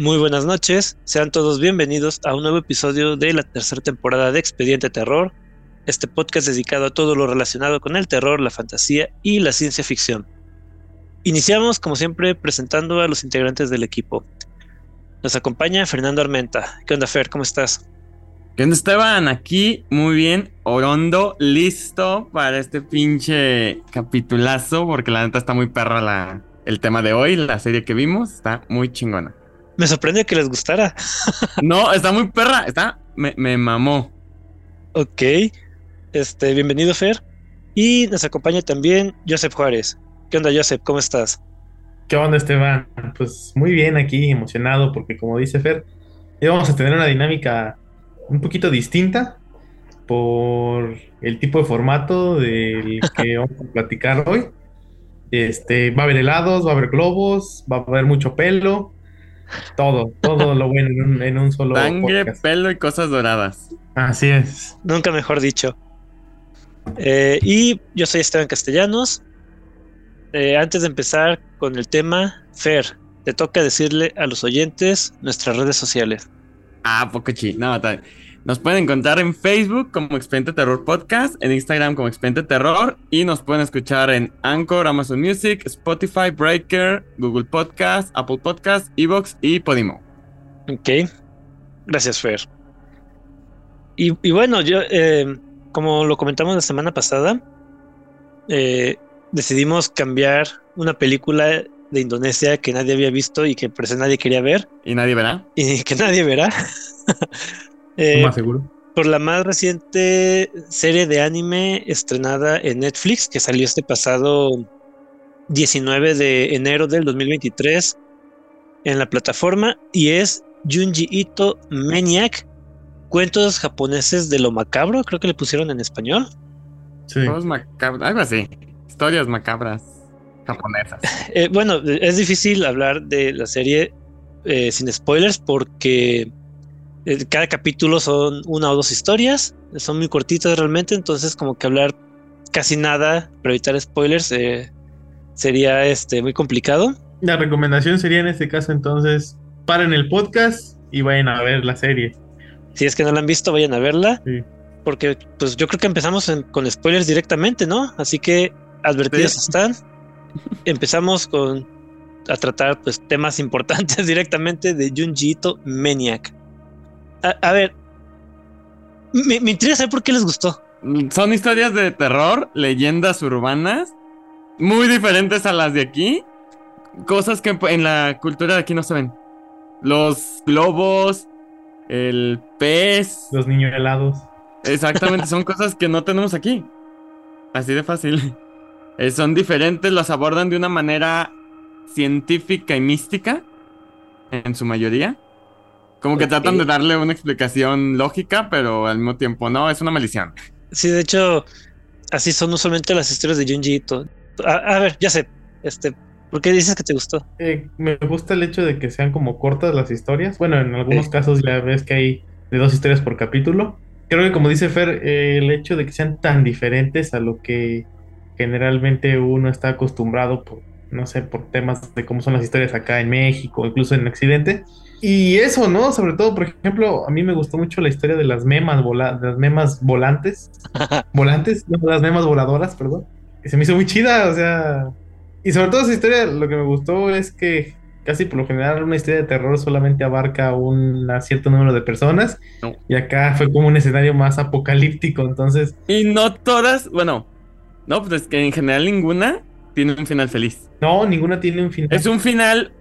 Muy buenas noches, sean todos bienvenidos a un nuevo episodio de la tercera temporada de Expediente Terror, este podcast dedicado a todo lo relacionado con el terror, la fantasía y la ciencia ficción. Iniciamos, como siempre, presentando a los integrantes del equipo. Nos acompaña Fernando Armenta. ¿Qué onda, Fer? ¿Cómo estás? ¿Qué onda, Esteban? Aquí, muy bien, orondo, listo para este pinche capitulazo, porque la neta está muy perra la, el tema de hoy, la serie que vimos, está muy chingona. Me sorprende que les gustara. no, está muy perra, está, me, me mamó. Ok, este, bienvenido Fer. Y nos acompaña también Joseph Juárez. ¿Qué onda Joseph? ¿Cómo estás? ¿Qué onda Esteban? Pues muy bien aquí, emocionado porque como dice Fer, vamos a tener una dinámica un poquito distinta por el tipo de formato del que vamos a platicar hoy. Este, va a haber helados, va a haber globos, va a haber mucho pelo, todo, todo lo bueno en un, solo. Sangre, pelo y cosas doradas. Así es. Nunca mejor dicho. Eh, y yo soy Esteban Castellanos. Eh, antes de empezar con el tema, Fer, te toca decirle a los oyentes nuestras redes sociales. Ah, poco chi. No, nos pueden encontrar en Facebook como Expediente Terror Podcast, en Instagram como Expediente Terror y nos pueden escuchar en Anchor, Amazon Music, Spotify, Breaker, Google Podcast, Apple Podcast, Evox y Podimo. Ok, gracias Fer. Y, bueno, yo, eh, como lo comentamos la semana pasada, eh, decidimos cambiar una película de Indonesia que nadie había visto y que por nadie quería ver. Y nadie verá. Y que nadie verá. Eh, más seguro. Por la más reciente serie de anime estrenada en Netflix, que salió este pasado 19 de enero del 2023 en la plataforma, y es Junji Ito Maniac, cuentos japoneses de lo macabro, creo que le pusieron en español. Sí. algo así. Historias macabras japonesas. Eh, bueno, es difícil hablar de la serie eh, sin spoilers porque cada capítulo son una o dos historias, son muy cortitas realmente, entonces como que hablar casi nada para evitar spoilers eh, sería este muy complicado. La recomendación sería en este caso entonces paren el podcast y vayan a ver la serie. Si es que no la han visto, vayan a verla. Porque pues yo creo que empezamos con spoilers directamente, ¿no? Así que advertidos están. Empezamos con a tratar pues temas importantes directamente de Junji Ito Maniac. A, ver, me, me interesa saber por qué les gustó. Son historias de terror, leyendas urbanas, muy diferentes a las de aquí. Cosas que en la cultura de aquí no se ven. Los globos, el pez. Los niños helados. Exactamente, son cosas que no tenemos aquí. Así de fácil. Eh, son diferentes, los abordan de una manera científica y mística, en su mayoría. Como que tratan de darle una explicación lógica, pero al mismo tiempo no, es una maldición. Sí, de hecho, así son usualmente las historias de Junji A, ver, ya sé, este, ¿por qué dices que te gustó? Eh, me gusta el hecho de que sean como cortas las historias. Bueno, en algunos casos ya ves que hay de dos historias por capítulo. Creo que como dice Fer, eh, el hecho de que sean tan diferentes a lo que generalmente uno está acostumbrado por, no sé, por temas de cómo son las historias acá en México, incluso en Occidente, y eso, ¿no? Sobre todo, por ejemplo, a mí me gustó mucho la historia de las memas, vola las memas volantes. volantes, no, las memas voladoras, perdón. Que se me hizo muy chida, o sea. Y sobre todo esa historia, lo que me gustó es que casi por lo general una historia de terror solamente abarca un cierto número de personas. Y acá fue como un escenario más apocalíptico, entonces. Y no todas, bueno, no, pues es que en general ninguna tiene un final feliz. No, ninguna tiene un final. Es un final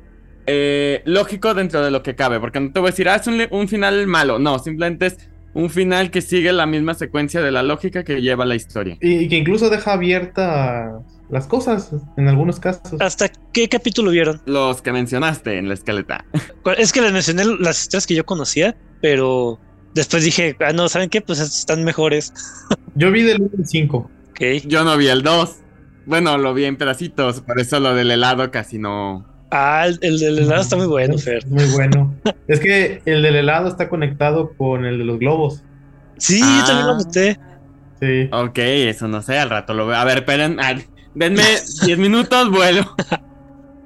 eh, lógico dentro de lo que cabe, porque no te voy a decir, ah, es un, final malo, no, simplemente es un final que sigue la misma secuencia de la lógica que lleva la historia. Y, que incluso deja abierta las cosas en algunos casos. ¿Hasta qué capítulo vieron? Los que mencionaste en la escaleta. Es que les mencioné las historias que yo conocía, pero después dije, ah, no, ¿saben qué? Pues están mejores. Yo vi del 1 al 5. Yo no vi el 2. Bueno, lo vi en pedacitos, por eso lo del helado casi no, Ah, el, del helado está muy bueno, Fer. Muy bueno. es que el del helado está conectado con el de los globos. Sí, yo también lo ah. noté. Sí. Ok, eso no sé, al rato lo veo. A ver, esperen, denme 10 minutos, vuelo.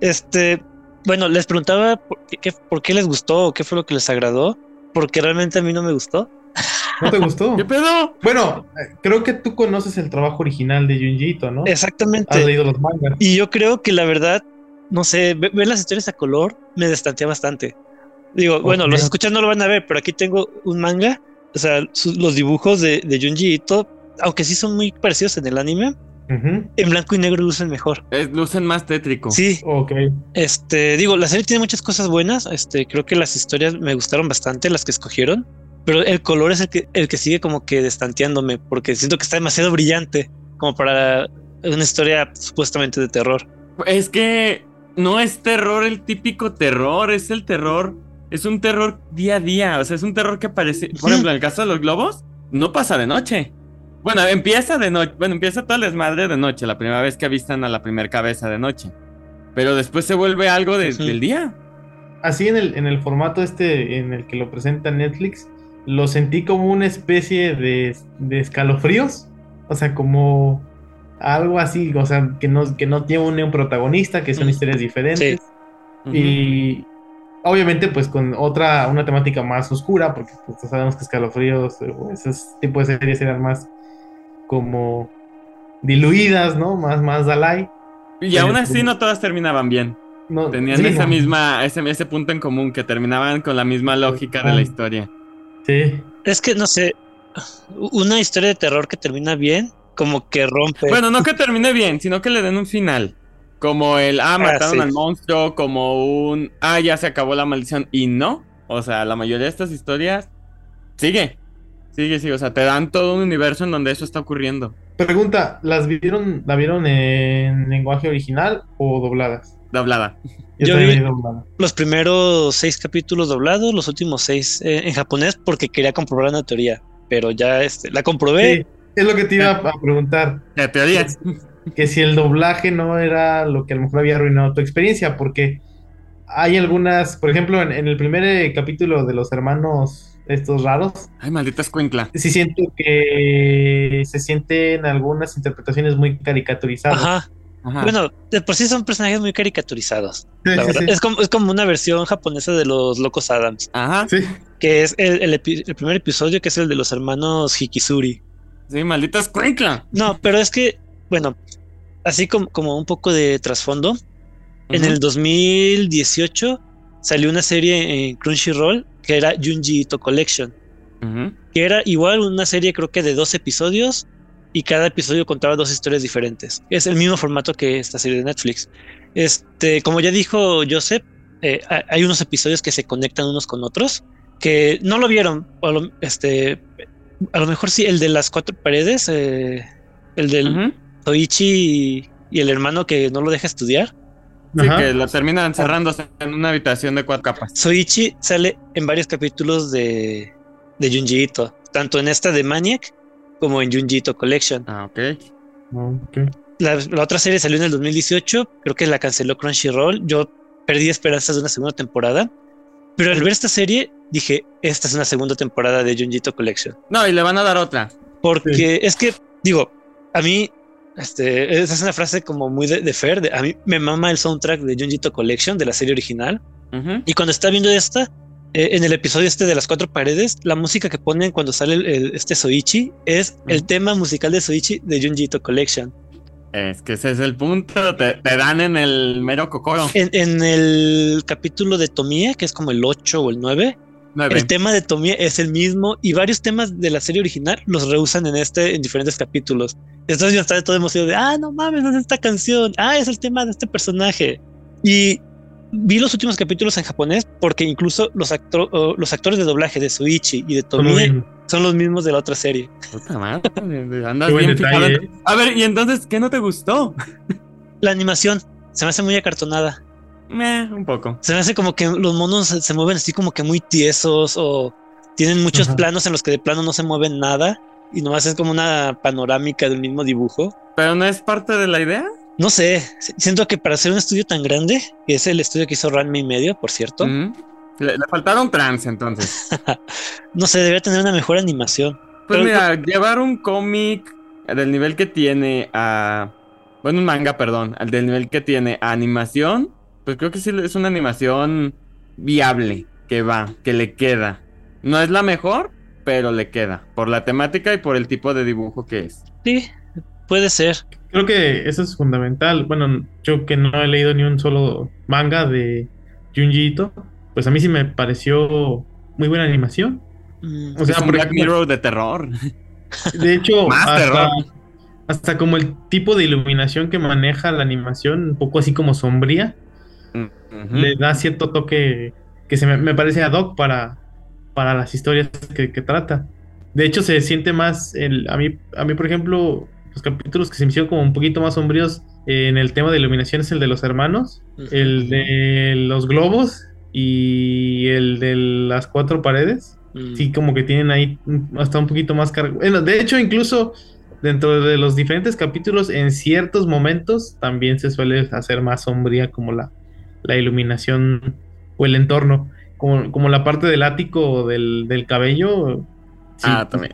Este, bueno, les preguntaba por qué, por qué les gustó o qué fue lo que les agradó, porque realmente a mí no me gustó. ¿No te gustó? ¿Qué pedo? Bueno, creo que tú conoces el trabajo original de Junjito, ¿no? Exactamente. Has leído los mangas. Y yo creo que la verdad, no sé, ver las historias a color me destantea bastante. Digo, bueno, los escuchas no lo van a ver, pero aquí tengo un manga, o sea, los dibujos de, de Junji Ito, aunque sí son muy parecidos en el anime, en blanco y negro lucen mejor. lucen más tétrico. Sí. Ok. Este, digo, la serie tiene muchas cosas buenas. Este, creo que las historias me gustaron bastante, las que escogieron. Pero el color es el que, el que sigue como que destanteándome, porque siento que está demasiado brillante como para una historia supuestamente de terror. Es que no es terror el típico terror, es el terror es un terror día a día. O sea, es un terror que parece. Por ejemplo, en el caso de los globos, no pasa de noche. Bueno, empieza de noche. Bueno, empieza todo el desmadre de noche, la primera vez que avistan a la primer cabeza de noche. Pero después se vuelve algo del día. Así en el, en el formato este en el que lo presenta Netflix, lo sentí como una especie de, de escalofríos. O sea, como algo así, o sea, que no, que no tiene un, protagonista, que son historias diferentes. Y, Obviamente, pues con otra, una temática más oscura, porque pues, sabemos que escalofríos, eh, ese tipo de series eran más como diluidas, ¿no? Más, más Dalai. Y aún así pues, no todas terminaban bien. Tenían esa misma, ese, ese punto en común, que terminaban con la misma lógica de la historia. Sí. Es que no sé, una historia de terror que termina bien, como que rompe. Bueno, no que termine bien, sino que le den un final. Como el, ah, ah mataron al monstruo, como un, ah, ya se acabó la maldición. Y no, o sea, la mayoría de estas historias sigue, sigue, sigue. O sea, te dan todo un universo en donde eso está ocurriendo. Pregunta, ¿las vieron, la vieron en lenguaje original o dobladas? Doblada. Yo, vi los primeros seis capítulos doblados, los últimos seis eh, en japonés porque quería comprobar una teoría, pero ya este, la comprobé. es lo que te iba a preguntar. La teoría que si el doblaje no era lo que a lo mejor había arruinado tu experiencia, porque hay algunas, por ejemplo, en, el primer eh, capítulo de los hermanos estos raros. Ay, maldita escuincla. Sí siento que se sienten algunas interpretaciones muy caricaturizadas. Ajá. Bueno, de por sí son personajes muy caricaturizados. Es, como, es como una versión japonesa de los Locos Adams. Ajá. Sí. Que es el, el, primer episodio, que es el de los hermanos Hikizuri. Sí, maldita escuincla. No, pero es que bueno, así como, como un poco de trasfondo, en el 2018 salió una serie en Crunchyroll que era Junji Ito Collection, que era igual una serie creo que de dos episodios y cada episodio contaba dos historias diferentes. Es el mismo formato que esta serie de Netflix. Este, como ya dijo Joseph, eh, hay unos episodios que se conectan unos con otros que no lo vieron. este, a lo mejor sí, el de las cuatro paredes, eh, el del Soichi y, el hermano que no lo deja estudiar. Sí, que lo terminan encerrándose en una habitación de cuatro capas. Soichi sale en varios capítulos de, de Junji Ito, tanto en esta de Maniac como en Junji Ito Collection. Ah, ok. okay. La, otra serie salió en el 2018, creo que la canceló Crunchyroll. Yo perdí esperanzas de una segunda temporada, pero al ver esta serie dije, esta es una segunda temporada de Junji Ito Collection. No, y le van a dar otra. Porque es que, digo, a mí este, esa es una frase como muy de, de Fer. a mí me mama el soundtrack de Junjito Collection de la serie original. Y cuando está viendo esta, eh, en el episodio este de las cuatro paredes, la música que ponen cuando sale el, este Soichi es el tema musical de Soichi de Junjito Collection. Es que ese es el punto, te, dan en el mero cocoro. En, en, el capítulo de Tomie, que es como el 8 o el 9, el tema de Tomie es el mismo y varios temas de la serie original los reusan en este en diferentes capítulos. Entonces yo estaba todo emocionado de, ah, no mames, es esta canción, ah, es el tema de este personaje. Y vi los últimos capítulos en japonés porque incluso los, los actores de doblaje de Suichi y de Tomie son los mismos de la otra serie. Puta madre, andas bien. ¿eh? A ver, y entonces, ¿qué no te gustó? La animación se me hace muy acartonada un poco. Se me hace como que los monos se, mueven así como que muy tiesos o tienen muchos planos en los que de plano no se mueven nada y nomás es como una panorámica del mismo dibujo. ¿Pero no es parte de la idea? No sé, siento que para hacer un estudio tan grande, que es el estudio que hizo Ranma y medio, por cierto. le, faltaron trans entonces. no sé, debería tener una mejor animación. Pues mira, llevar un cómic del nivel que tiene a... Bueno, un manga, perdón, al del nivel que tiene a animación, pues creo que sí es una animación viable, que va, que le queda. No es la mejor, pero le queda, por la temática y por el tipo de dibujo que es. Sí, puede ser. Creo que eso es fundamental. Bueno, yo que no he leído ni un solo manga de Junji pues a mí sí me pareció muy buena animación. Mm. O sea, es un Black Mirror de terror. De hecho, hasta, hasta, como el tipo de iluminación que maneja la animación, un poco así como sombría, mm, le da cierto toque que se me, parece ad hoc para, para las historias que, trata. De hecho, se siente más, el, a, mí, a mí, por ejemplo, los capítulos que se me hicieron como un poquito más sombríos en el tema de iluminación es el de los hermanos, el de los globos y el de las cuatro paredes. Mm. Sí, como que tienen ahí hasta un poquito más carga. Bueno, de hecho, incluso dentro de los diferentes capítulos, en ciertos momentos también se suele hacer más sombría como la, la iluminación o el entorno. Como, como la parte del ático del, del cabello. ah, también.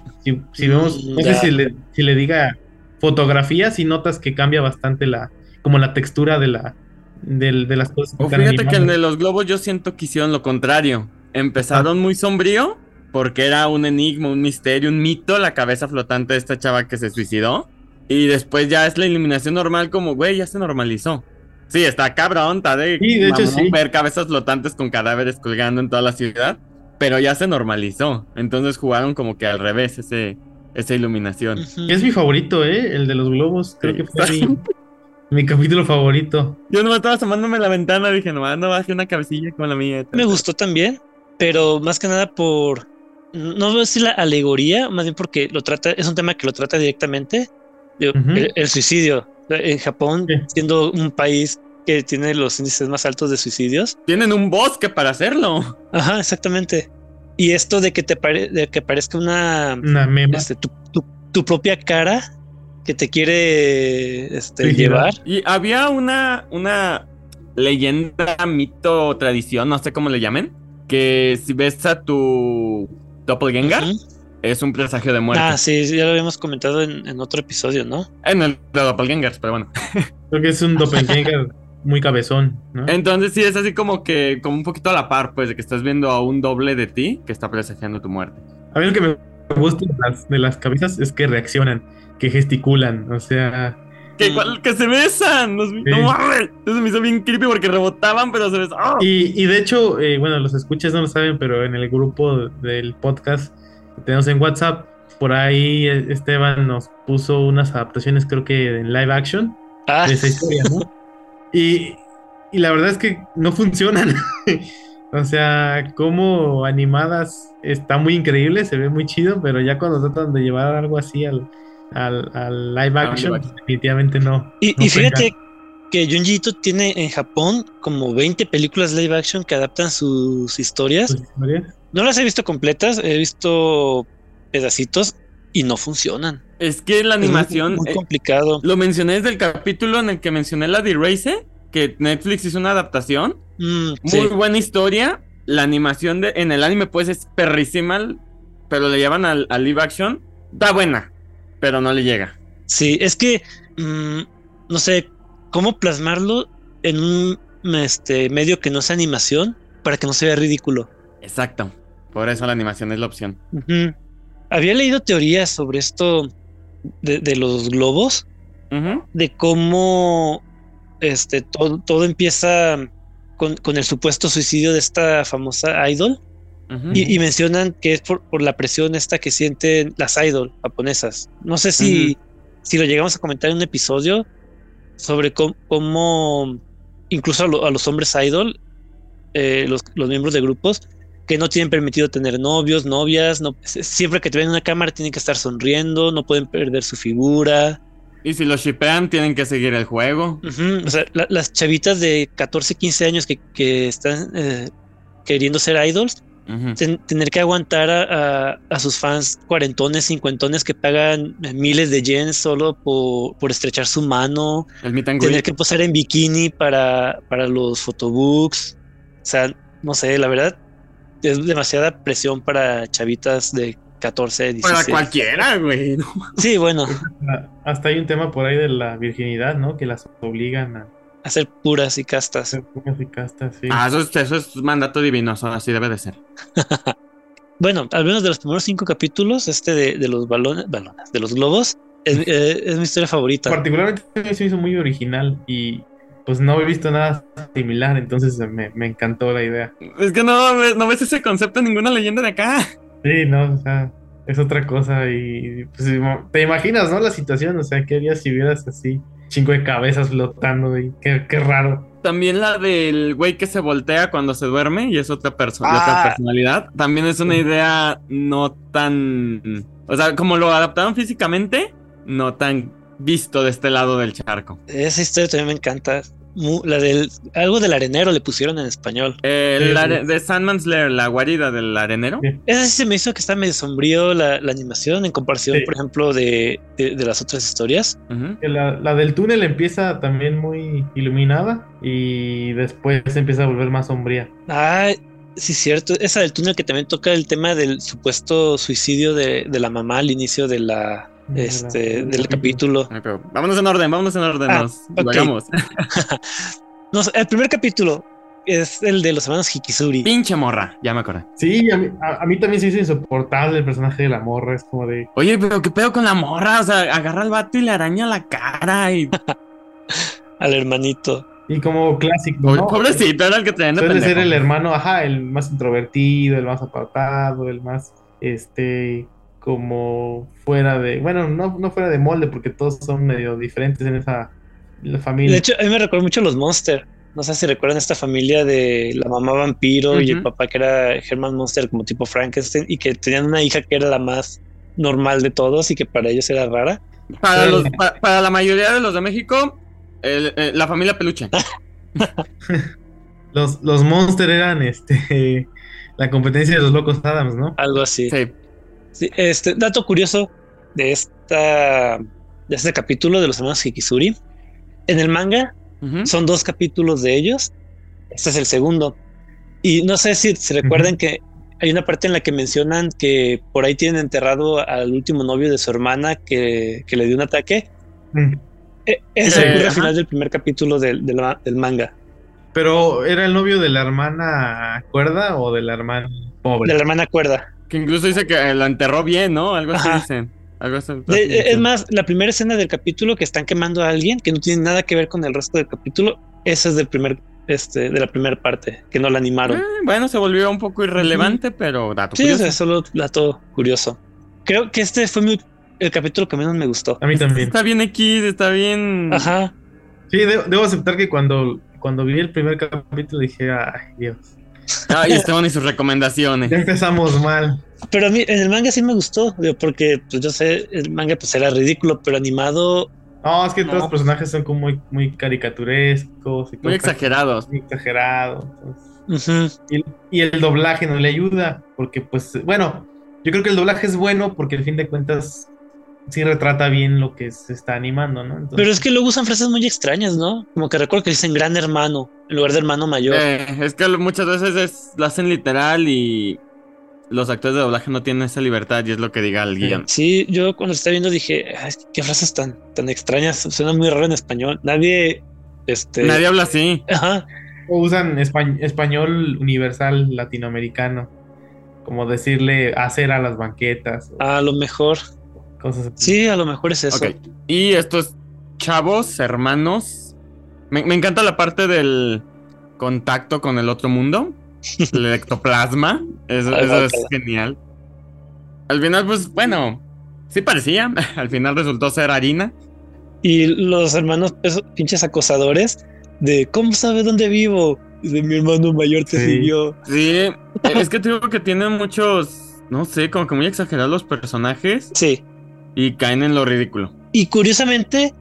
Si, vemos, no sé si le, si le diga fotografía, si notas que cambia bastante la, como la textura de la, de, las cosas. O fíjate que en de los globos yo siento que hicieron lo contrario. Empezaron muy sombrío porque era un enigma, un misterio, un mito la cabeza flotante de esta chava que se suicidó. Y después ya es la iluminación normal como, güey, ya se normalizó. Sí, está cabrón, está de, sí, de hecho, sí. ver cabezas flotantes con cadáveres colgando en toda la ciudad. Pero ya se normalizó. Entonces jugaron como que al revés ese, esa iluminación. Es mi favorito, ¿eh? El de los globos. Creo que fue mi, capítulo favorito. Yo no estaba asomándome la ventana. Dije, no, no baje una cabecilla como la mía. Me gustó también. Pero más que nada por no voy a decir la alegoría, más bien porque lo trata, es un tema que lo trata directamente. el, suicidio. En Japón, siendo un país que tiene los índices más altos de suicidios. Tienen un bosque para hacerlo. Ajá, exactamente. Y esto de que te de que parezca una, este, tu, propia cara que te quiere este, llevar. Y había una, una leyenda, mito, tradición, no sé cómo le llamen, que si ves a tu Doppelganger es un presagio de muerte. Ah, sí, ya lo habíamos comentado en, otro episodio, ¿no? En el de Doppelgangers, pero bueno. Creo que es un Doppelganger muy cabezón, ¿no? Entonces sí, es así como que, como un poquito a la par, pues, de que estás viendo a un doble de ti que está presagiando tu muerte. A mí lo que me gusta de las, de las cabezas es que reaccionan, que gesticulan, o sea... Que, mm. que se besan. Los, No mames. Eso me hizo bien creepy porque rebotaban, pero se besaban. ¡ah! Y, y, de hecho, eh, bueno, los escuchas no lo saben, pero en el grupo del podcast que tenemos en WhatsApp, por ahí eh, Esteban nos puso unas adaptaciones, creo que en live action, ah. de esa historia, ¿no? y, y la verdad es que no funcionan. o sea, como animadas está muy increíble, se ve muy chido, pero ya cuando tratan de llevar algo así al al, live action, definitivamente no. Y, fíjate que Junji tiene en Japón como 20 películas live action que adaptan sus historias. No las he visto completas, he visto pedacitos y no funcionan. Es que la animación. muy, eh, complicado. Lo mencioné desde el capítulo en el que mencioné la de Race, que Netflix hizo una adaptación. Mm, muy buena historia. La animación de, en el anime, pues es perrísima, pero le llevan al, al live action. Está buena pero no le llega. Sí, es que mm, no sé cómo plasmarlo en un este, medio que no sea animación para que no se vea ridículo. Exacto. Por eso la animación es la opción. Había leído teorías sobre esto de, los globos, de cómo este, todo, todo empieza con, con, el supuesto suicidio de esta famosa idol. Y, mencionan que es por, la presión esta que sienten las idol japonesas. No sé si, si lo llegamos a comentar en un episodio sobre cómo, incluso a, los hombres idol, eh, los, miembros de grupos, que no tienen permitido tener novios, novias, no, siempre que te ven en una cámara tienen que estar sonriendo, no pueden perder su figura. Y si los shipean, tienen que seguir el juego. O sea, las chavitas de 14, 15 años que, que están eh, queriendo ser idols, tener que aguantar a, sus fans cuarentones, cincuentones que pagan miles de yens solo por, estrechar su mano, tener que posar en bikini para, para los photobooks. O sea, no sé, la verdad es demasiada presión para chavitas de 14, 16. Para cualquiera, güey. Sí, bueno. Hasta hay un tema por ahí de la virginidad, ¿no? Que las obligan a Hacer puras y castas. Hacer puras y castas, sí. Ah, eso es, eso es mandato divino, así debe de ser. bueno, al menos de los primeros cinco capítulos, este de, de los balones, balones, de los globos, es, eh, es, mi historia favorita. Particularmente se hizo muy original y pues no he visto nada similar, entonces me, me encantó la idea. Es que no, no ves ese concepto en ninguna leyenda de acá. Sí, no, o sea, es otra cosa y pues, te imaginas, ¿no? La situación, o sea, ¿qué harías si vieras así? Cinco de cabezas flotando y qué, qué raro. También la del güey que se voltea cuando se duerme y es otra persona, otra ah. personalidad. También es una idea no tan. O sea, como lo adaptaron físicamente, no tan visto de este lado del charco. Esa historia también me encanta la del algo del arenero le pusieron en español. de Sandman's Lair, la guarida del arenero. Esa sí se me hizo que está medio sombrío la, animación en comparación, por ejemplo, de, las otras historias. la, del túnel empieza también muy iluminada y después se empieza a volver más sombría. Ah, sí, cierto. Esa del túnel que también toca el tema del supuesto suicidio de, de la mamá al inicio de la, este, del capítulo. vámonos en orden, vámonos en orden. Ah, el primer capítulo es el de los hermanos Hikisuri. Pinche morra, ya me acordé. Sí, a mí, también se hizo insoportable el personaje de la morra. Es como de. Oye, pero qué pedo con la morra. O sea, agarra al vato y le araña la cara y. al hermanito. Y como clásico. Pobrecito, era el que tenía Suele ser el hermano, ajá, el más introvertido, el más apartado, el más. Este como fuera de, bueno, no, no fuera de molde, porque todos son medio diferentes en esa familia. De hecho, a mí me recuerda mucho a los Monster. No sé si recuerdan esta familia de la mamá vampiro y el papá que era Herman Monster como tipo Frankenstein y que tenían una hija que era la más normal de todos y que para ellos era rara. Para, los, para, la mayoría de los de México, eh, la familia peluche. los, los Monster eran este la competencia de los locos Adams, ¿no? Algo así. Sí este dato curioso de esta de este capítulo de los hermanos Hikisuri. En el manga son dos capítulos de ellos. Este es el segundo. Y no sé si se recuerdan que hay una parte en la que mencionan que por ahí tienen enterrado al último novio de su hermana que, le dio un ataque. Mm. E, eso ocurre al final del primer capítulo del, del, manga. Pero ¿era el novio de la hermana cuerda o de la hermana pobre? De la hermana cuerda. Que incluso dice que la enterró bien, ¿no? Algo así dicen. Algo así, es más, la primera escena del capítulo que están quemando a alguien que no tiene nada que ver con el resto del capítulo, esa es del primer, este, de la primera parte, que no la animaron. Eh, bueno, se volvió un poco irrelevante, pero dato sí, curioso. Sí, solo dato curioso. Creo que este fue el capítulo que menos me gustó. A mí también. Está bien X, está bien. Ajá. Sí, debo, aceptar que cuando, cuando vi el primer capítulo dije, ay, Dios. Ay, Esteban y sus recomendaciones. Ya empezamos mal. Pero a mí en el manga sí me gustó, porque pues yo sé, el manga pues era ridículo, pero animado. No, es que todos los personajes son como muy, muy caricaturescos. muy exagerados. Muy exagerados. y, el doblaje no le ayuda, porque pues, bueno, yo creo que el doblaje es bueno porque al fin de cuentas sí retrata bien lo que se está animando, ¿no? Pero es que luego usan frases muy extrañas, ¿no? Como que recuerdo que dicen gran hermano en lugar de hermano mayor. Eh, es que muchas veces es, lo hacen literal y los actores de doblaje no tienen esa libertad y es lo que diga el guion. Sí, yo cuando estaba viendo dije, qué frases tan, tan extrañas, suena muy raro en español. Nadie, este... Nadie habla así. Ajá. O usan español universal latinoamericano, como decirle hacer a las banquetas. A lo mejor. Sí, a lo mejor es eso. Y estos chavos, hermanos. Me, encanta la parte del contacto con el otro mundo. el ectoplasma. Eso, es genial. Al final, pues bueno, sí parecía. Al final resultó ser harina. Y los hermanos, esos pinches acosadores, de cómo sabe dónde vivo. De mi hermano mayor te siguió. Sí, es que digo que tienen muchos, no sé, como que muy exagerados los personajes. Sí y caen en lo ridículo. Y curiosamente,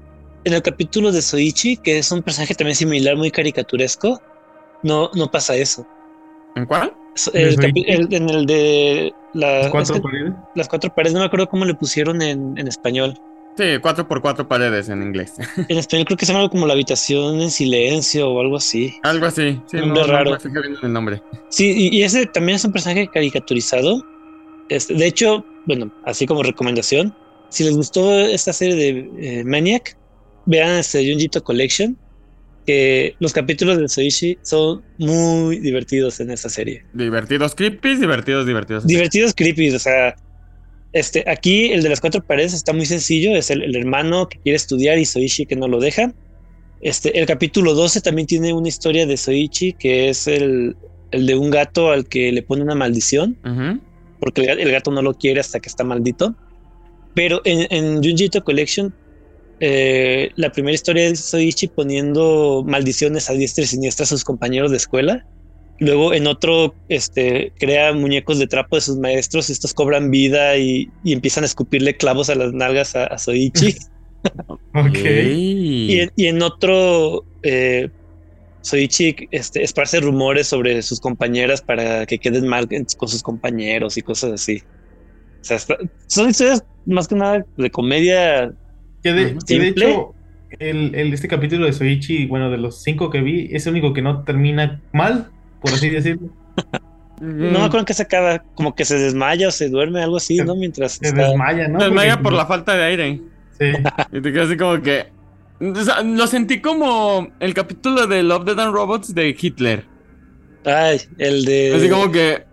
en el capítulo de Soichi, que es un personaje también similar, muy caricaturesco, no, no pasa eso. ¿En cuál? en el de las cuatro paredes. Las cuatro paredes, no me acuerdo cómo le pusieron en, español. Sí, cuatro por cuatro paredes en inglés. En español creo que se llama algo como la habitación en silencio o algo así. Algo así, sí, un raro. el nombre. Sí, y, ese también es un personaje caricaturizado. Este, de hecho, bueno, así como recomendación, si les gustó esta serie de eh, Maniac, vean este Junjito Collection. que los capítulos de Soichi son muy divertidos en esa serie. Divertidos creepy, divertidos, divertidos. Divertidos creepy, o sea, este, aquí el de las cuatro paredes está muy sencillo, es el, hermano que quiere estudiar y Soichi que no lo deja. Este, el capítulo 12 también tiene una historia de Soichi que es el, el de un gato al que le pone una maldición, porque el, gato no lo quiere hasta que está maldito. Pero en, en Junjito Collection eh, la primera historia es Soichi poniendo maldiciones a diestra y siniestra a sus compañeros de escuela. Luego en otro este, crea muñecos de trapo de sus maestros, estos cobran vida y, empiezan a escupirle clavos a las nalgas a, Soichi. ok. Y en, otro, eh, Soichi este, esparce rumores sobre sus compañeras para que queden mal con sus compañeros y cosas así. O sea, son historias más que nada de comedia que de, hecho, el, este capítulo de Soichi, bueno, de los cinco que vi, es el único que no termina mal, por así decirlo. No me acuerdo que se acaba, como que se desmaya o se duerme, algo así, ¿no? Mientras. Se desmaya, ¿no? Se desmaya por la falta de aire. Sí. y te quedas así como que. lo sentí como el capítulo de Love, Dead and Robots de Hitler. Ay, el de. Así como que.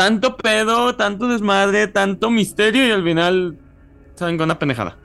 Tanto pedo, tanto desmadre, tanto misterio y al final. Saben con una pendejada.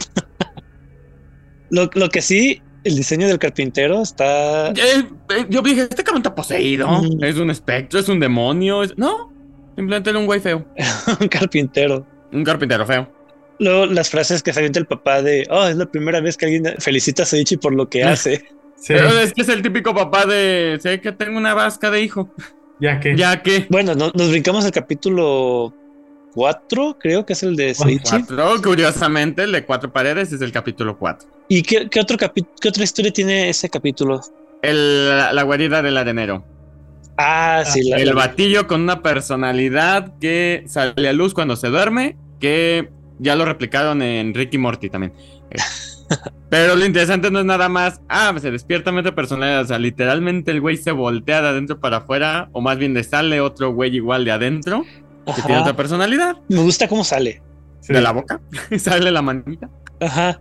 Lo, lo que sí, el diseño del carpintero está. Eh, eh, yo dije, este cabrón está poseído. Es un espectro, es un demonio. No, simplemente era un güey feo. un carpintero. Un carpintero feo. Luego las frases que se avienta el papá de, oh, es la primera vez que alguien felicita a Soichi por lo que hace. Pero es que es el típico papá de, sé que tengo una vasca de hijo. Ya que. Ya que. Bueno, nos brincamos el capítulo 4, creo que es el de Soichi. curiosamente, el de cuatro paredes es el capítulo 4. ¿Y qué, otro qué otra historia tiene ese capítulo? El, la, guarida del arenero. Ah, sí. el batillo con una personalidad que sale a luz cuando se duerme, que ya lo replicaron en Ricky Morty también. Pero lo interesante no es nada más, ah, se despierta mete personalidad, o sea, literalmente el güey se voltea de adentro para afuera, o más bien le sale otro güey igual de adentro que tiene otra personalidad. Me gusta cómo sale. De la boca. sale la manita. Ajá.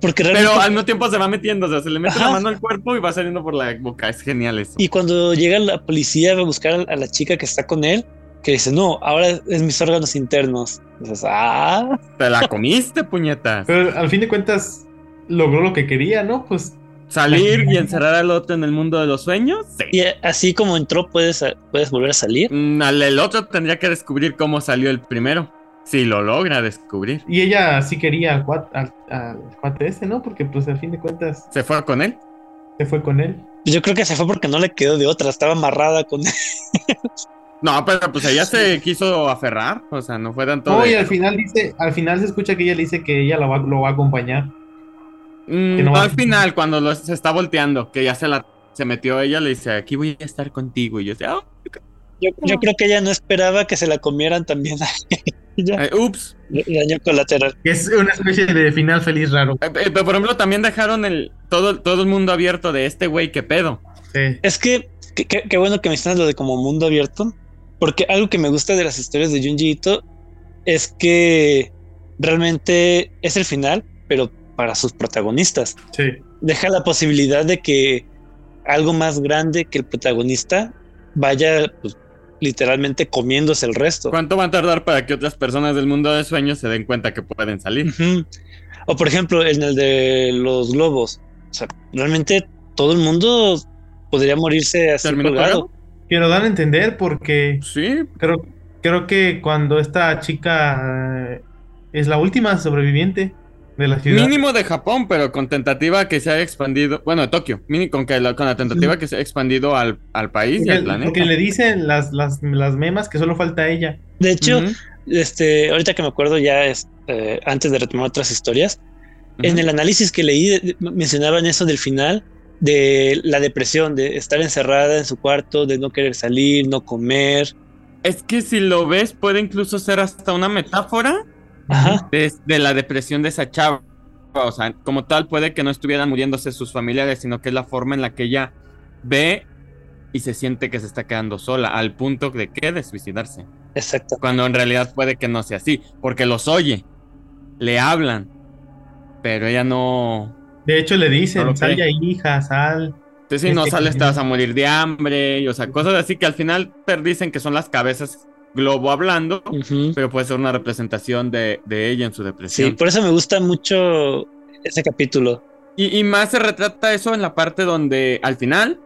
Porque Pero al mismo tiempo se va metiendo, o sea, se le mete la mano al cuerpo y va saliendo por la boca. Es genial eso. Y cuando llega la policía a buscar a la chica que está con él, que dice, no, ahora es mis órganos internos. Dices, ah. Te la comiste, puñeta. Pero al fin de cuentas, logró lo que quería, ¿no? Pues ¿Salir y encerrar al otro en el mundo de los sueños? Sí. Y así como entró, ¿puedes, puedes volver a salir? Mm, el otro tendría que descubrir cómo salió el primero. Si lo logra descubrir. Y ella sí quería al, cuate, ese, ¿no? Porque pues al fin de cuentas... ¿Se fue con él? Se fue con él. Yo creo que se fue porque no le quedó de otra, estaba amarrada con él. No, pero pues ella se quiso aferrar, o sea, no fue tanto. No, y al final dice, al final se escucha que ella le dice que ella lo va, lo va a acompañar. Mm, no al final, cuando se está volteando, que ya se la se metió ella, le dice, aquí voy a estar contigo. Y yo decía, oh, yo, creo que ella no esperaba que se la comieran también. Eh, ups. Daño colateral. Es una especie de final feliz raro. Eh, eh, pero por ejemplo, también dejaron el todo, todo el mundo abierto de este güey, qué pedo. Es que qué bueno que me estás lo de como mundo abierto. Porque algo que me gusta de las historias de Junji Ito es que realmente es el final, pero para sus protagonistas. Sí. Deja la posibilidad de que algo más grande que el protagonista vaya pues, literalmente comiéndose el resto. ¿Cuánto va a tardar para que otras personas del mundo de sueños se den cuenta que pueden salir? O por ejemplo, en el de los globos. O sea, realmente todo el mundo podría morirse así colgado. Quiero dar a entender porque sí. creo, creo que cuando esta chica eh, es la última sobreviviente, Mínimo de Japón, pero con tentativa que se haya expandido. Bueno, de Tokio. Con, que la, con la tentativa que se ha expandido al, país y al planeta. Porque le dicen las, las, las memas que solo falta ella. De hecho, este, ahorita que me acuerdo ya es, eh, antes de retomar otras historias, en el análisis que leí mencionaban eso del final, de la depresión, de estar encerrada en su cuarto, de no querer salir, no comer. Es que si lo ves, puede incluso ser hasta una metáfora de, la depresión de esa chava. O sea, como tal, puede que no estuvieran muriéndose sus familiares, sino que es la forma en la que ella ve y se siente que se está quedando sola, al punto de que de suicidarse. Exacto. Cuando en realidad puede que no sea así, porque los oye, le hablan, pero ella no. De hecho, le dicen, sal ya, hija, sal. si no sales te vas a morir de hambre, y, o sea, cosas así que al final dicen que son las cabezas globo hablando, pero puede ser una representación de, ella en su depresión. Sí, por eso me gusta mucho ese capítulo. Y, más se retrata eso en la parte donde al final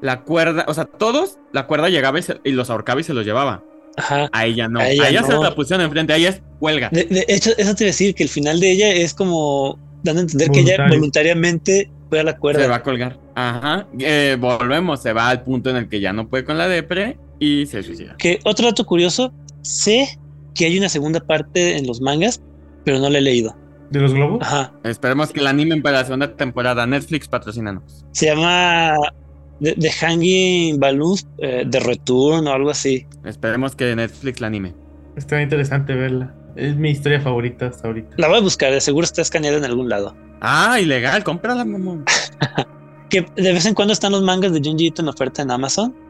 la cuerda, o sea, todos, la cuerda llegaba y, los ahorcaba y se los llevaba. Ajá. A ella no. A ella, se la pusieron enfrente, a ella es huelga. De, hecho, eso te iba a decir, que el final de ella es como dando a entender que ella voluntariamente fue a la cuerda. Se va a colgar. Ajá. Eh, volvemos, se va al punto en el que ya no puede con la depre y se suicida. Que otro dato curioso, sé que hay una segunda parte en los mangas, pero no la he leído. ¿De los globos? Ajá. Esperemos que la animen para la segunda temporada. Netflix patrocinanos. Se llama The, Hanging Balloons de eh, Return o algo así. Esperemos que Netflix la anime. Está interesante verla. Es mi historia favorita hasta ahorita. La voy a buscar, de seguro está escaneada en algún lado. Ah, ilegal, cómprala, mamón. que de vez en cuando están los mangas de Junji en oferta en Amazon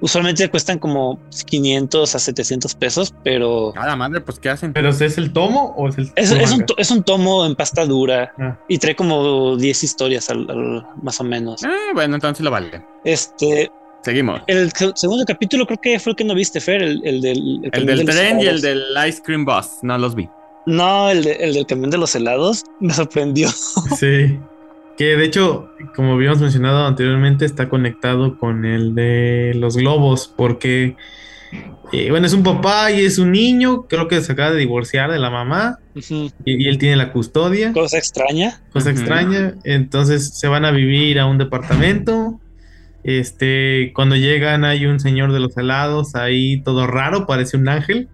Usualmente cuestan como 500 a 700 pesos, pero. Cada madre, pues, ¿qué hacen? ¿Pero es el tomo o es el.? Es, es, un, tomo en pasta dura ah. y trae como 10 historias al, más o menos. Eh, bueno, entonces lo vale. Este. Seguimos. El segundo capítulo creo que fue el que no viste, Fer, el, el del. El, del tren y el del Ice Cream Boss. No los vi. No, el, el del camión de los helados me sorprendió. Sí. Que de hecho, como habíamos mencionado anteriormente, está conectado con el de los globos, porque, eh, bueno, es un papá y es un niño, creo que se acaba de divorciar de la mamá, y, él tiene la custodia. Cosa extraña. Cosa extraña. Entonces se van a vivir a un departamento. Este, cuando llegan hay un señor de los helados ahí todo raro, parece un ángel.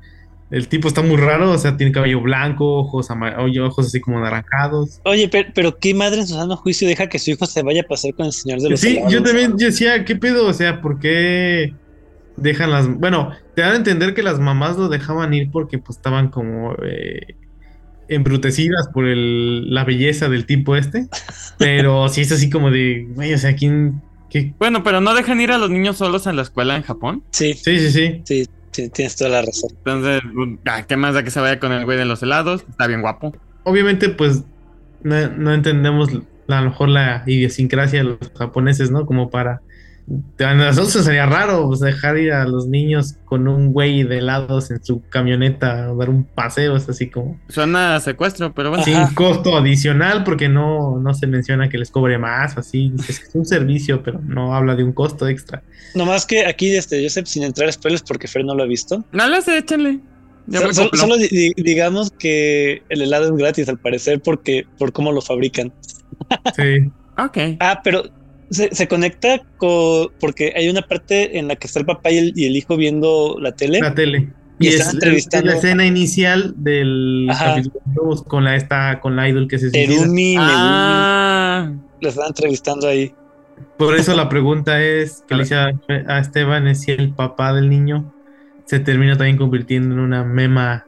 El tipo está muy raro, o sea, tiene cabello blanco, ojos, ojos así como naranjados. Oye, pero, ¿qué madre en su sano juicio deja que su hijo se vaya a pasar con el señor de los Sí, yo también decía, ¿qué pedo? O sea, ¿por qué dejan las... Bueno, te dan a entender que las mamás lo dejaban ir porque pues estaban como eh, embrutecidas por el, la belleza del tipo este. Pero sí es así como de, güey, o sea, ¿quién... Qué? Bueno, pero no dejan ir a los niños solos en la escuela en Japón. Sí. Sí, sí, sí. Sí tienes toda la razón. Entonces, ah, ¿qué más da que se vaya con el güey de los helados? Está bien guapo. Obviamente, pues, no, entendemos a lo mejor la idiosincrasia de los japoneses, ¿no? Como para a nosotros sería raro pues, dejar ir a los niños con un güey de helados en su camioneta a dar un paseo, es así como. Suena a secuestro, pero bueno. Sin costo adicional, porque no, no se menciona que les cobre más, así. Es un servicio, pero no habla de un costo extra. Nomás que aquí, este, Joseph, sin entrar a spoilers, porque Fer no lo ha visto. No lo sé, échenle. solo digamos que el helado es gratis, al parecer, porque por cómo lo fabrican. Sí. ok. Ah, pero se, conecta con, porque hay una parte en la que está el papá y el, hijo viendo la tele. La tele. Y, es, entrevistando. la escena inicial del capítulo con la esta, con la idol que se Terumi, ah. La están entrevistando ahí. Por eso la pregunta es que le hice a, Esteban es si el papá del niño se termina también convirtiendo en una mema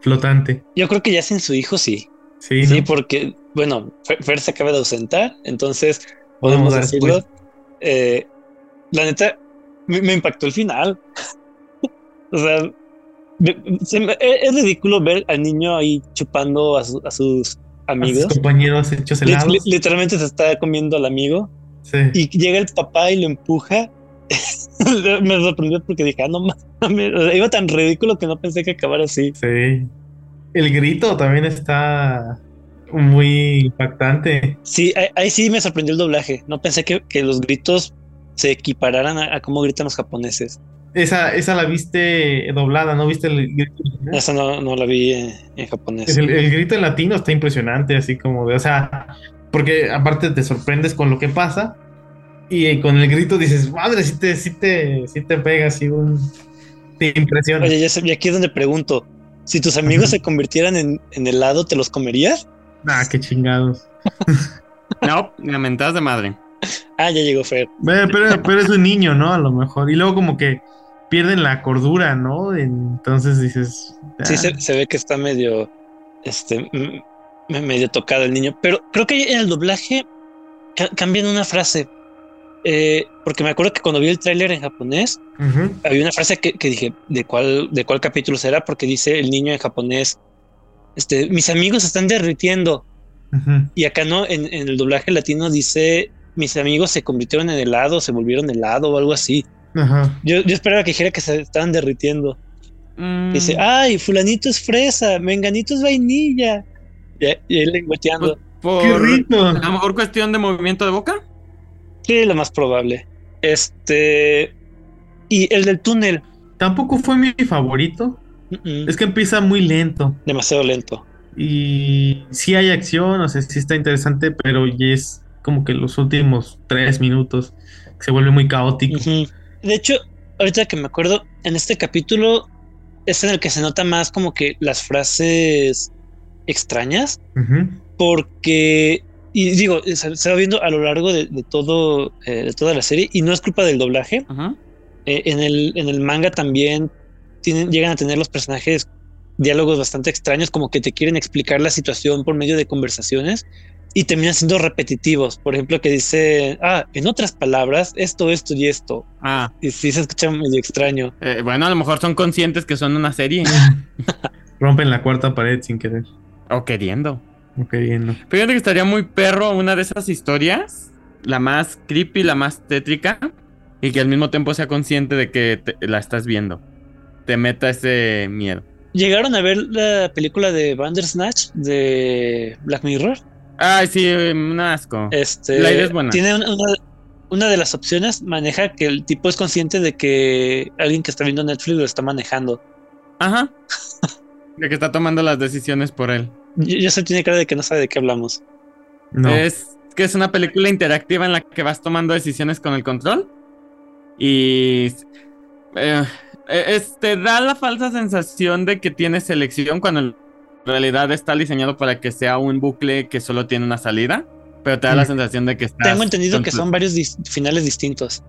flotante. Yo creo que ya sin su hijo sí. Sí, sí porque, bueno, Fer se acaba de ausentar, entonces podemos decirlo. Eh, la neta, me, impactó el final. o sea, es, ridículo ver al niño ahí chupando a, sus amigos. A sus compañeros hechos helados. literalmente se está comiendo al amigo. Sí. Y llega el papá y lo empuja. me sorprendió porque dije, ah, no mames, iba tan ridículo que no pensé que acabara así. Sí. El grito también está muy impactante. Sí, ahí, sí me sorprendió el doblaje. No pensé que, los gritos se equipararan a, cómo gritan los japoneses. Esa, esa la viste doblada, ¿no viste el grito? Esa no, no la vi en, japonés. El, grito en latino está impresionante, así como de, o sea, porque aparte te sorprendes con lo que pasa y con el grito dices, madre, si te, si te, si te pega un... te impresiona. Oye, ya y aquí es donde pregunto, si tus amigos se convirtieran en, en helado, ¿te los comerías? Ah, qué chingados. no, lamentadas de madre. Ah, ya llegó Fer. Pero, pero, es un niño, ¿no? A lo mejor. Y luego como que pierden la cordura, ¿no? Entonces dices... Sí, ah". se, ve que está medio... Este... Medio tocado el niño. Pero creo que en el doblaje cambian una frase. Eh, porque me acuerdo que cuando vi el tráiler en japonés, había una frase que, que, dije, ¿de cuál, ¿de cuál capítulo será? Porque dice el niño en japonés, este, mis amigos están derritiendo. Y acá no, en, el doblaje latino dice mis amigos se convirtieron en helado, se volvieron helado o algo así. Ajá. Yo, yo esperaba que dijera que se estaban derritiendo. Mm. Dice, ay, fulanito es fresa, menganito es vainilla. Y, él lengüeteando. Qué rico. A lo mejor cuestión de movimiento de boca. Sí, lo más probable. Este. Y el del túnel. Tampoco fue mi favorito. Es que empieza muy lento. Demasiado lento. Y sí hay acción, o sea, sí está interesante, pero ya es como que los últimos tres minutos se vuelve muy caótico. De hecho, ahorita que me acuerdo, en este capítulo es en el que se nota más como que las frases extrañas, porque, y digo, se, va viendo a lo largo de, todo, eh, de toda la serie, y no es culpa del doblaje. Eh, en, el, en el manga también tienen, llegan a tener los personajes diálogos bastante extraños, como que te quieren explicar la situación por medio de conversaciones y terminan siendo repetitivos. Por ejemplo, que dice, ah, en otras palabras, esto, esto y esto. Ah. Y sí se escucha medio extraño. Eh, bueno, a lo mejor son conscientes que son una serie. Rompen la cuarta pared sin querer. O queriendo. O queriendo. Fíjate que estaría muy perro una de esas historias, la más creepy, la más tétrica, y que al mismo tiempo sea consciente de que la estás viendo. Te meta ese miedo. ¿Llegaron a ver la película de Bandersnatch de Black Mirror? Ay, sí, un asco. Este, la idea es buena. Tiene una, de las opciones, maneja que el tipo es consciente de que alguien que está viendo Netflix lo está manejando. Ajá. de que está tomando las decisiones por él. Ya se tiene cara de que no sabe de qué hablamos. No. Es que es una película interactiva en la que vas tomando decisiones con el control. Y eh, te da la falsa sensación de que tienes selección cuando en realidad está diseñado para que sea un bucle que solo tiene una salida. Pero te da la mm. sensación de que estás. Tengo entendido que son varios finales distintos.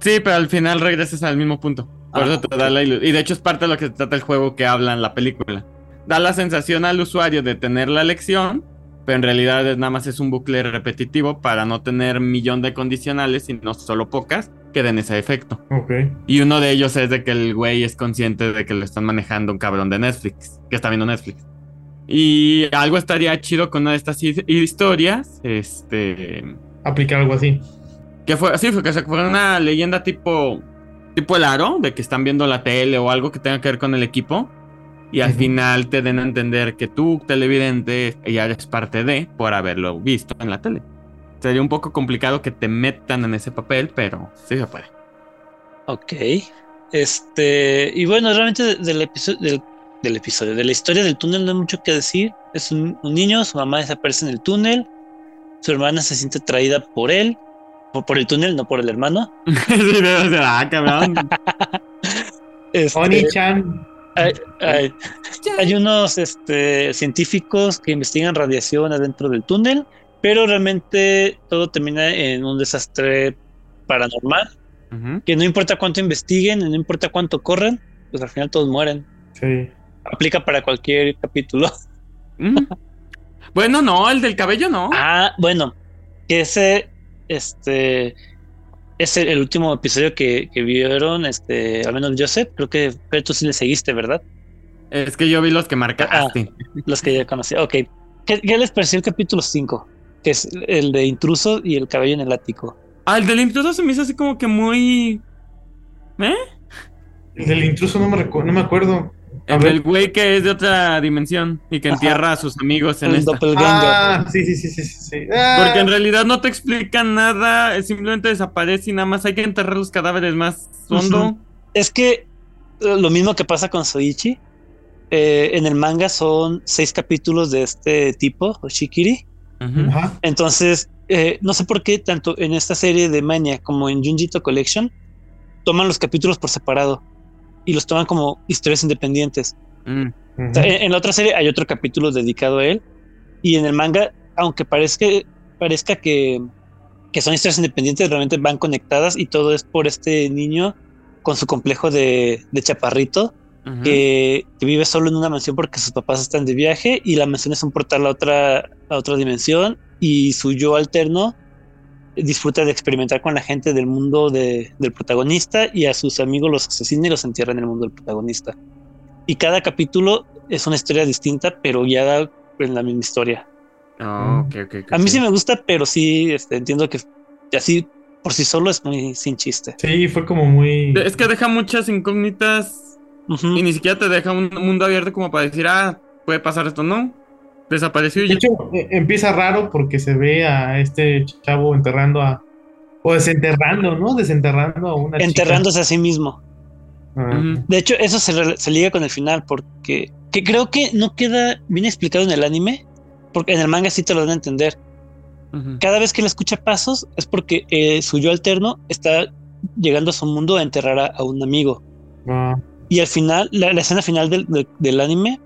Sí, pero al final regresas al mismo punto. Por eso te da la Y de hecho es parte de lo que trata el juego que habla en la película. Da la sensación al usuario de tener la elección, pero en realidad nada más es un bucle repetitivo para no tener millón de condicionales, sino solo pocas que den ese efecto. Y uno de ellos es de que el güey es consciente de que lo están manejando un cabrón de Netflix, que está viendo Netflix. Y algo estaría chido con una de estas historias, este... Aplicar algo así. Que fue así, fue que fue una leyenda tipo tipo el aro, de que están viendo la tele o algo que tenga que ver con el equipo. Y al final te den a entender que tú, televidente, ya eres parte de por haberlo visto en la tele. Sería un poco complicado que te metan en ese papel, pero sí se puede. Ok. Este, y bueno, realmente del episodio, del, episodio, de la historia del túnel no hay mucho que decir. Es un, niño, su mamá desaparece en el túnel, su hermana se siente atraída por él, por, el túnel, no por el hermano. sí, ah, cabrón. Este, chan hay, hay, unos este, científicos que investigan radiación adentro del túnel, pero realmente todo termina en un desastre paranormal. Que no importa cuánto investiguen, no importa cuánto corran, pues al final todos mueren. Sí. Aplica para cualquier capítulo. Bueno, no, el del cabello no. Ah, bueno, que ese este es el, último episodio que, vieron, este, al menos Joseph, creo que pero tú sí le seguiste, ¿verdad? Es que yo vi los que marcaste. Ah, los que ya conocía. Ok. ¿Qué, les pareció el capítulo 5? Que es el de intruso y el cabello en el ático. Ah, el del intruso se me hizo así como que muy. ¿Eh? El del intruso no me, no me acuerdo. El güey que es de otra dimensión y que entierra a sus amigos en esta. Ah, sí, sí, sí, sí, sí. Porque en realidad no te explican nada, simplemente desaparece y nada más hay que enterrar los cadáveres más hondo. Es que eh, lo mismo que pasa con Soichi. Eh, en el manga son seis capítulos de este tipo, Oshikiri. Entonces, eh, no sé por qué tanto en esta serie de Mania como en Junjito Collection toman los capítulos por separado y los toman como historias independientes. Mm. en, la otra serie hay otro capítulo dedicado a él y en el manga, aunque parezca, parezca que, que son historias independientes, realmente van conectadas y todo es por este niño con su complejo de, de chaparrito que, vive solo en una mansión porque sus papás están de viaje y la mansión es un portal a otra, a otra dimensión y su yo alterno disfruta de experimentar con la gente del mundo del protagonista y a sus amigos los asesina y los entierra en el mundo del protagonista. Y cada capítulo es una historia distinta, pero ya en la misma historia. Ah, a mí sí me gusta, pero sí este, entiendo que así por sí solo es muy sin chiste. Sí, fue como muy. Es que deja muchas incógnitas y ni siquiera te deja un mundo abierto como para decir, ah, puede pasar esto, ¿no? Desapareció y De hecho, e, empieza raro porque se ve a este chavo enterrando a. O desenterrando, ¿no? Desenterrando a una. Enterrándose a sí mismo. Ah. De hecho, eso se, se, liga con el final porque que creo que no queda bien explicado en el anime, porque en el manga sí te lo dan a entender. Cada vez que él escucha pasos es porque eh, su yo alterno está llegando a su mundo a enterrar a, un amigo. Ah. Y al final, la, escena final del, anime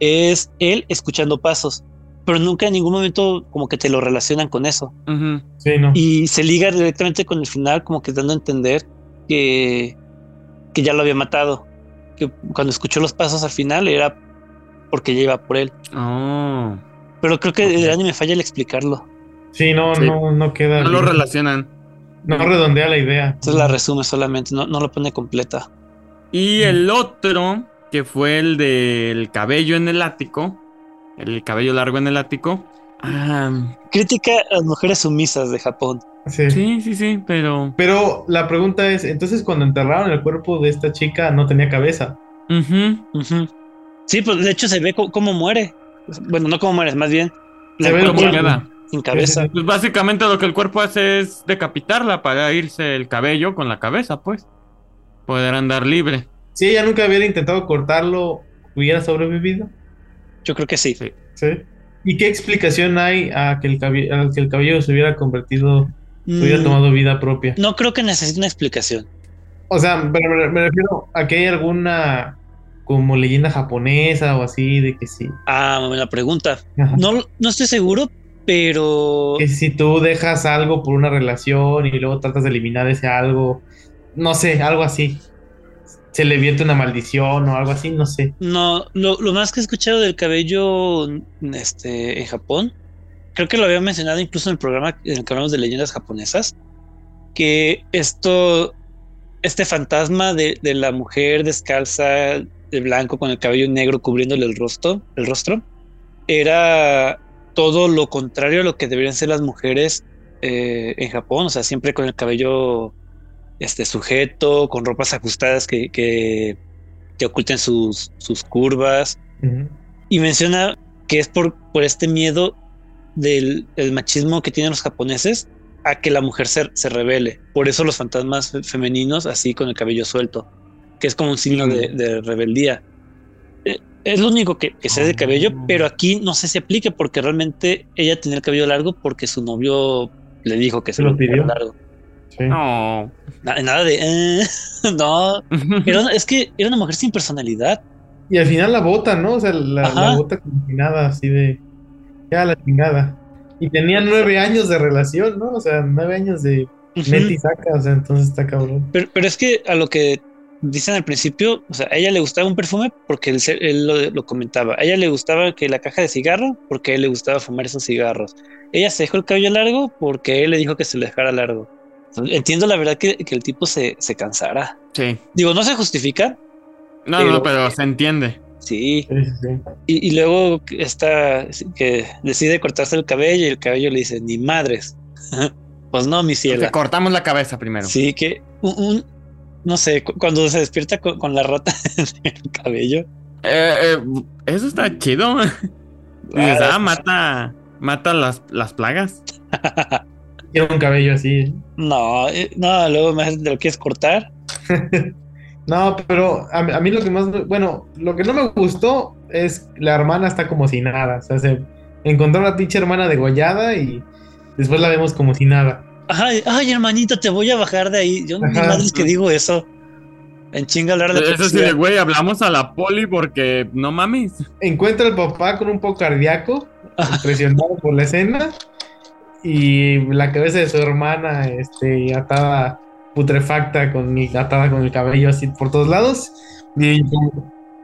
es él escuchando pasos, pero nunca en ningún momento como que te lo relacionan con eso. Y se liga directamente con el final, como que dando a entender que, que ya lo había matado. Que cuando escuchó los pasos al final era porque ya iba por él. Oh. Pero creo que el anime falla el explicarlo. Sí, no, no, no queda. No lo relacionan. No redondea la idea. Entonces la resume solamente, no, no lo pone completa. Y el otro, que fue el del cabello en el ático, el cabello largo en el ático. Ah, Crítica a las mujeres sumisas de Japón. Sí. sí, sí, sí, pero. Pero la pregunta es: entonces, cuando enterraron el cuerpo de esta chica, no tenía cabeza. Sí, pues de hecho se ve cómo muere. Bueno, no cómo muere, más bien. Se ve cómo queda sin cabeza. Pues básicamente lo que el cuerpo hace es decapitarla para irse el cabello con la cabeza, pues. Poder andar libre. Si ella nunca hubiera intentado cortarlo, ¿hubiera sobrevivido? Yo creo que sí. Sí. ¿Y qué explicación hay a que el, cabello, que el cabello se hubiera convertido, hubiera mm. tomado vida propia? No creo que necesite una explicación. O sea, me, me refiero a que hay alguna como leyenda japonesa o así, de que sí. Ah, buena pregunta. No, no estoy seguro, pero... Que si tú dejas algo por una relación y luego tratas de eliminar ese algo, no sé, algo así. Se le vierte una maldición o algo así, no sé. No, lo, más que he escuchado del cabello este, en Japón, creo que lo había mencionado incluso en el programa en el que hablamos de leyendas japonesas, que esto, este fantasma de, la mujer descalza de blanco con el cabello negro cubriéndole el rostro, el rostro, era todo lo contrario a lo que deberían ser las mujeres eh, en Japón, o sea, siempre con el cabello este, sujeto, con ropas ajustadas que, que, oculten sus, sus curvas. Y menciona que es por, por este miedo del machismo que tienen los japoneses a que la mujer se, se revele. Por eso los fantasmas femeninos así con el cabello suelto, que es como un signo de rebeldía es lo único que, que sé de cabello, ah. pero aquí no sé si aplique porque realmente ella tenía el cabello largo porque su novio le dijo que se, lo pidió largo. No. nada de. Eh, no. es que era una mujer sin personalidad. Y al final la bota, ¿no? O sea, la, bota nada así de. Ya la chingada. Y tenía nueve años de relación, ¿no? O sea, nueve años de uh y saca, o sea, entonces está cabrón. Pero, pero es que a lo que dicen al principio, o sea, a ella le gustaba un perfume porque él, lo, comentaba. A ella le gustaba que la caja de cigarro porque a él le gustaba fumar esos cigarros. Ella se dejó el cabello largo porque él le dijo que se le dejara largo. Entiendo la verdad que, el tipo se, se cansara. Sí. Digo, no se justifica. No, pero, no, pero se entiende. Sí. Y, y, luego está que decide cortarse el cabello y el cabello le dice, ni madres. pues no, mi cielo. cortamos la cabeza primero. Sí, que un, no sé, cuando se despierta con, la rata en el cabello. Eh, eh, eso está chido. Ah, mata, mata las, las plagas. Tiene un cabello así. No, eh, no, luego me te lo quieres cortar. no, pero a, mí lo que más, bueno, lo que no me gustó es la hermana está como si nada. O sea, se encontró a la pinche hermana degollada y después la vemos como si nada. Ay, ay, hermanito, te voy a bajar de ahí. Yo no madre es que digo eso. En chinga hablar de Eso sí, güey, hablamos a la poli porque no mames. Encuentra al papá con un poco cardíaco, impresionado por la escena, y la cabeza de su hermana, este, atada, putrefacta, con, atada con el cabello así por todos lados, y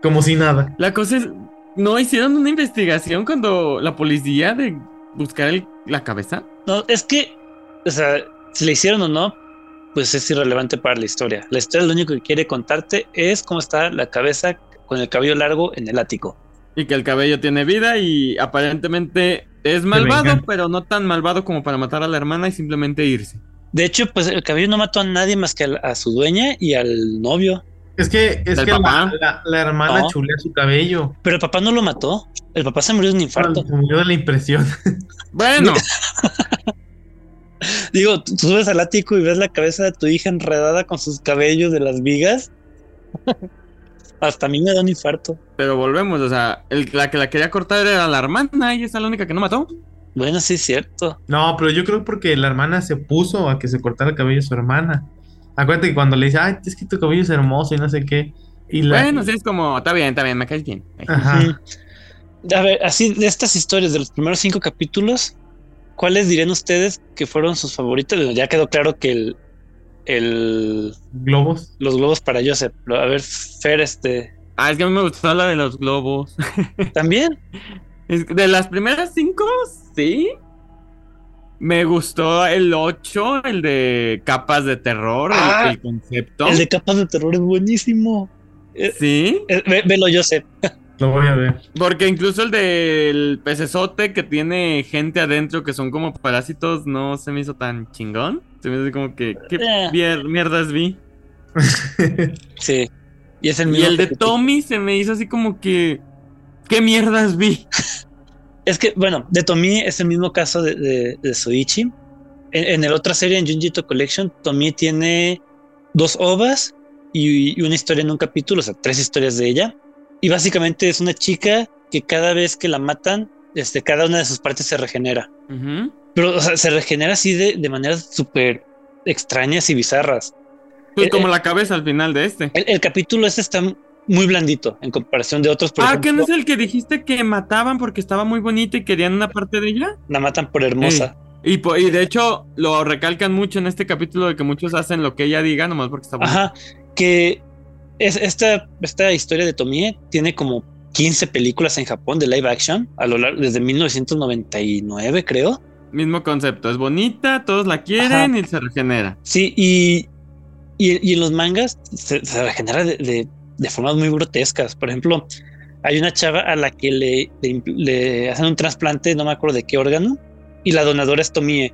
como, si nada. La cosa es, ¿no hicieron una investigación cuando la policía de buscar la cabeza? No, es que o sea, si le hicieron o no, pues es irrelevante para la historia. La historia lo único que quiere contarte es cómo está la cabeza con el cabello largo en el ático. Y que el cabello tiene vida y aparentemente Es malvado, pero no tan malvado como para matar a la hermana y simplemente irse. De hecho, pues el cabello no mató a nadie más que a, su dueña y al novio. Es que, es que la, hermana chulea su cabello. Pero el papá no lo mató. El papá se murió de un infarto. se murió de la impresión. Bueno. Digo, tú subes al ático y ves la cabeza de tu hija enredada con sus cabellos de las vigas. Hasta a mí me da un infarto. Pero volvemos, o sea, la que la quería cortar era la hermana y esa es la única que no mató. Bueno, sí es cierto. No, pero yo creo porque la hermana se puso a que se cortara el cabello a su hermana. Acuérdate que cuando le dice, ay, es que tu cabello es hermoso y no sé qué. Y Bueno, sí, es como, está bien, está bien, me caes bien. Ajá. A ver, así de estas historias de los primeros cinco capítulos, ¿cuáles dirían ustedes que fueron sus favoritos? Ya quedó claro que el, el globos. Los globos para Joseph. A ver, Fer, este. Ah, es que a mí me gustó la de los globos. ¿También? de las primeras cinco, sí. Me gustó el 8, el de capas de terror, ah, el, concepto. El de capas de terror es buenísimo. Eh, sí. Eh, velo, Joseph. Lo voy a ver. Porque incluso el del pecesote que tiene gente adentro que son como parásitos no se me hizo tan chingón. Se me hizo como que, ¿qué eh. mierdas vi? sí. Y es el mismo. Y el de Tommy se me hizo así como que, ¿qué mierdas vi? es que, bueno, de Tommy es el mismo caso de, de, Soichi. En, la otra serie, en Junjito Collection, Tommy tiene dos ovas y, una historia en un capítulo, o sea, tres historias de ella. Y básicamente es una chica que cada vez que la matan, este, cada una de sus partes se regenera. Pero se regenera así de, de maneras súper extrañas y bizarras. Pues como la cabeza al final de este. El, capítulo este está muy blandito en comparación de otros. ah, ¿que no es el que dijiste que mataban porque estaba muy bonita y querían una parte de ella? La matan por hermosa. Y, y, de hecho lo recalcan mucho en este capítulo de que muchos hacen lo que ella diga nomás porque está bonita. Ajá, que es, esta, esta historia de Tomie tiene como 15 películas en Japón de live action a lo largo desde 1999, creo. Mismo concepto, es bonita, todos la quieren y se regenera. Sí, y, y, en los mangas se, regenera de, de, formas muy grotescas. Por ejemplo, hay una chava a la que le, le, hacen un trasplante, no me acuerdo de qué órgano, y la donadora es Tomie.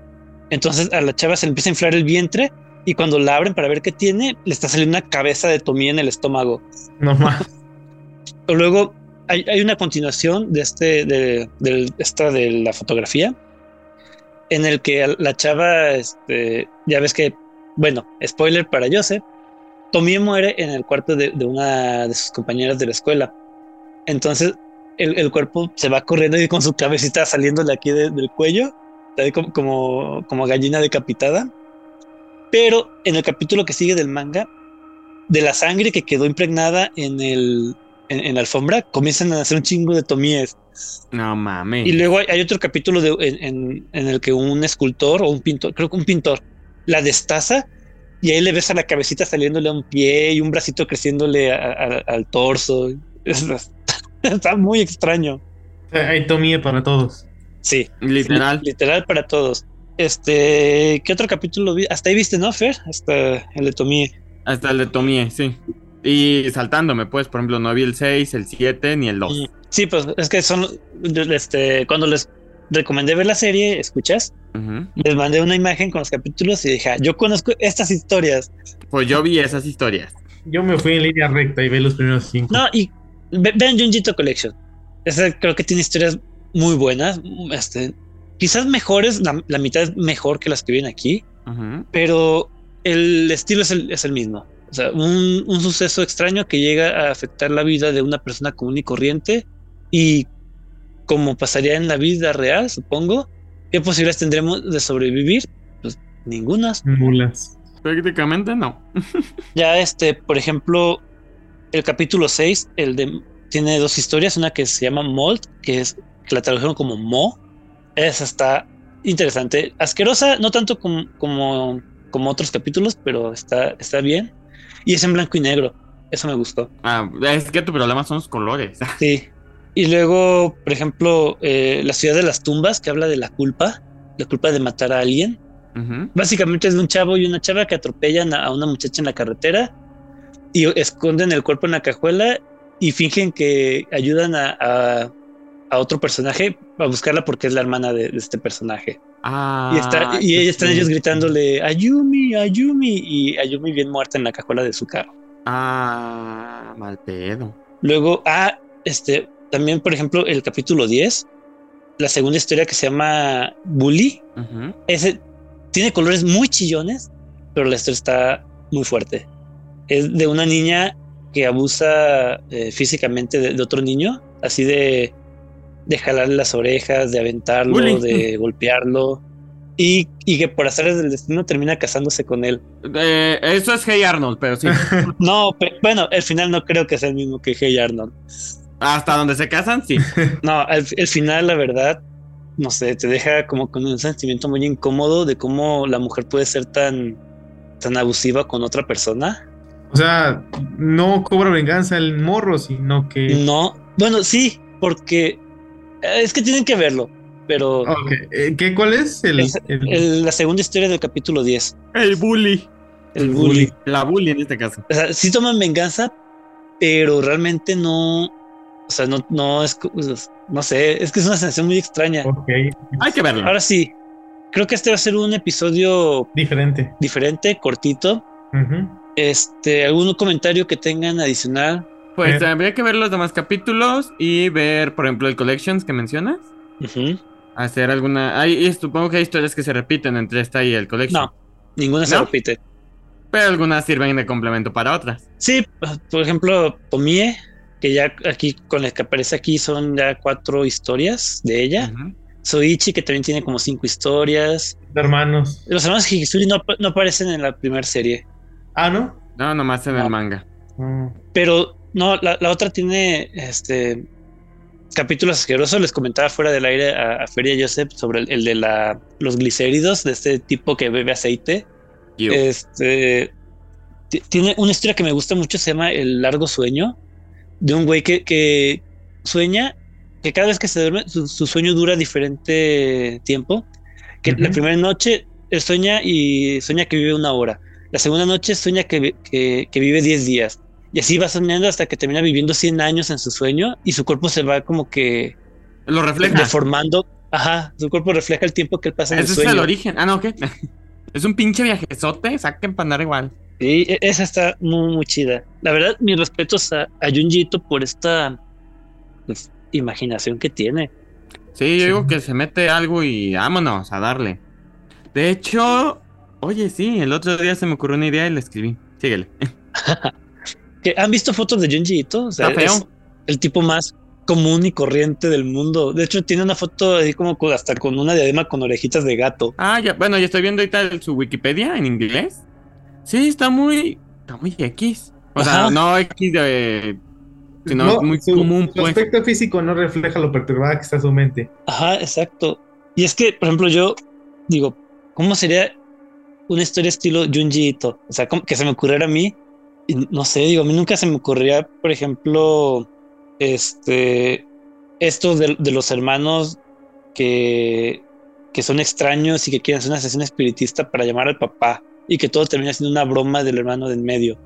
Entonces a la chava se le empieza a inflar el vientre y cuando la abren para ver qué tiene, le está saliendo una cabeza de Tommy en el estómago. No más. Luego hay, hay, una continuación de este, de, esta de la fotografía, en el que la chava, este, ya ves que, bueno, spoiler para Joseph, Tommy muere en el cuarto de, una de sus compañeras de la escuela. Entonces el, cuerpo se va corriendo y con su cabecita saliéndole aquí del cuello, como, como, como gallina decapitada. Pero en el capítulo que sigue del manga, de la sangre que quedó impregnada en el en, la alfombra, comienzan a hacer un chingo de tomíes. No mames. Y luego hay, otro capítulo de, en, el que un escultor o un pintor, creo que un pintor, la destaza y ahí le ves a la cabecita saliéndole a un pie y un bracito creciéndole al torso. está muy extraño. Hay tomie para todos. Sí. Literal. literal para todos. Este, ¿qué otro capítulo vi? Hasta ahí viste, ¿no, Fer? Hasta el de Tomie. Hasta el de Tomie, sí. Y saltándome, pues, por ejemplo, no vi el 6, el 7 ni el 2. Sí, pues es que son, este, cuando les recomendé ver la serie, ¿escuchas? Les mandé una imagen con los capítulos y dije, ah, yo conozco estas historias. Pues yo vi esas historias. Yo me fui en línea recta y vi los primeros cinco. No, y vean Junjito Collection. Esa creo que tiene historias muy buenas. Este, quizás mejores, la, mitad es mejor que las que vienen aquí, pero el estilo es el, es el mismo. O sea, un, un, suceso extraño que llega a afectar la vida de una persona común y corriente y como pasaría en la vida real, supongo, ¿qué posibilidades tendremos de sobrevivir? Pues ningunas. Nulas. Prácticamente no. ya este, por ejemplo, el capítulo 6, el de tiene dos historias, una que se llama Mold, que es que la tradujeron como Mo, esa está interesante. Asquerosa, no tanto como, como, como otros capítulos, pero está, está bien. Y es en blanco y negro. Eso me gustó. Ah, es que tu problema son los colores. Sí. Y luego, por ejemplo, eh, La ciudad de las tumbas, que habla de la culpa, la culpa de matar a alguien. Básicamente es de un chavo y una chava que atropellan a una muchacha en la carretera y esconden el cuerpo en la cajuela y fingen que ayudan a a otro personaje a buscarla porque es la hermana de, este personaje. Ah, y, está, y están ellos gritándole Ayumi, Ayumi, y Ayumi bien muerta en la cajuela de su carro. Ah, mal pedo. Luego, ah, este, también, por ejemplo, el capítulo 10, la segunda historia que se llama Bully, ese tiene colores muy chillones, pero la historia está muy fuerte. Es de una niña que abusa eh, físicamente de, otro niño, así de, de jalarle las orejas, de aventarlo, de golpearlo. Y, y, que por hacer del destino termina casándose con él. Eh, eso es Hey Arnold, pero sí. no, bueno, el final no creo que sea el mismo que Hey Arnold. Hasta donde se casan, sí. no, el, el, final, la verdad, no sé, te deja como con un sentimiento muy incómodo de cómo la mujer puede ser tan, tan abusiva con otra persona. O sea, no cobra venganza el morro, sino que. No, bueno, sí, porque es que tienen que verlo, pero. Eh, ¿Qué, ¿Cuál es? El, la segunda historia del capítulo 10. El bully. El bully. La bully en este caso. O sea, sí toman venganza, pero realmente no. O sea, no, no es. No sé, es que es una sensación muy extraña. Hay que verlo. Ahora sí, creo que este va a ser un episodio. Diferente. Diferente, cortito. Este, ¿algún comentario que tengan adicional? Pues habría que ver los demás capítulos y ver, por ejemplo, el Collections que mencionas. Hacer alguna. Hay, supongo que hay historias que se repiten entre esta y el Collection. No, ninguna se repite. Pero algunas sirven de complemento para otras. Sí, por ejemplo, Tomie, que ya aquí con la que aparece aquí son ya cuatro historias de ella. Soichi, que también tiene como cinco historias. De hermanos. Los hermanos Higisuri no, no aparecen en la primera serie. Ah, ¿no? No, nomás en el manga. Mm. Pero no, la, otra tiene este capítulos asquerosos. Les comentaba fuera del aire a, Feria Joseph sobre el, de la, los glicéridos, de este tipo que bebe aceite. Este tiene una historia que me gusta mucho, se llama El largo sueño, de un güey que, que sueña que cada vez que se duerme, su, sueño dura diferente tiempo. Que la primera noche él sueña y sueña que vive una hora. La segunda noche sueña que, que, vive 10 días. Y así va soñando hasta que termina viviendo 100 años en su sueño y su cuerpo se va como que... Lo refleja. Deformando. Ajá, su cuerpo refleja el tiempo que él pasa en el sueño. Ese es el origen. Ah, no, ¿qué? es un pinche viajezote, saquen para andar igual. Sí, e, esa está muy, muy chida. La verdad, mis respetos a, a Junjito por esta pues, imaginación que tiene. Sí, yo digo que se mete algo y vámonos a darle. De hecho, Oye, sí, el otro día se me ocurrió una idea y la escribí. Síguele. ¿Han visto fotos de Junji Ito? O sea, Es el tipo más común y corriente del mundo. De hecho, tiene una foto así como hasta con una diadema con orejitas de gato. Ah, ya, bueno, ya estoy viendo ahorita su Wikipedia en inglés. Sí, está muy, está muy X. O sea, no X de, sino muy común. Su pues. aspecto físico no refleja lo perturbada que está su mente. Ajá, exacto. Y es que, por ejemplo, yo digo, ¿cómo sería una historia estilo Junji Ito. O sea, que se me ocurriera a mí. Y no sé, digo, a mí nunca se me ocurría, por ejemplo, este, esto de, los hermanos que, que son extraños y que quieren hacer una sesión espiritista para llamar al papá y que todo termina siendo una broma del hermano del medio.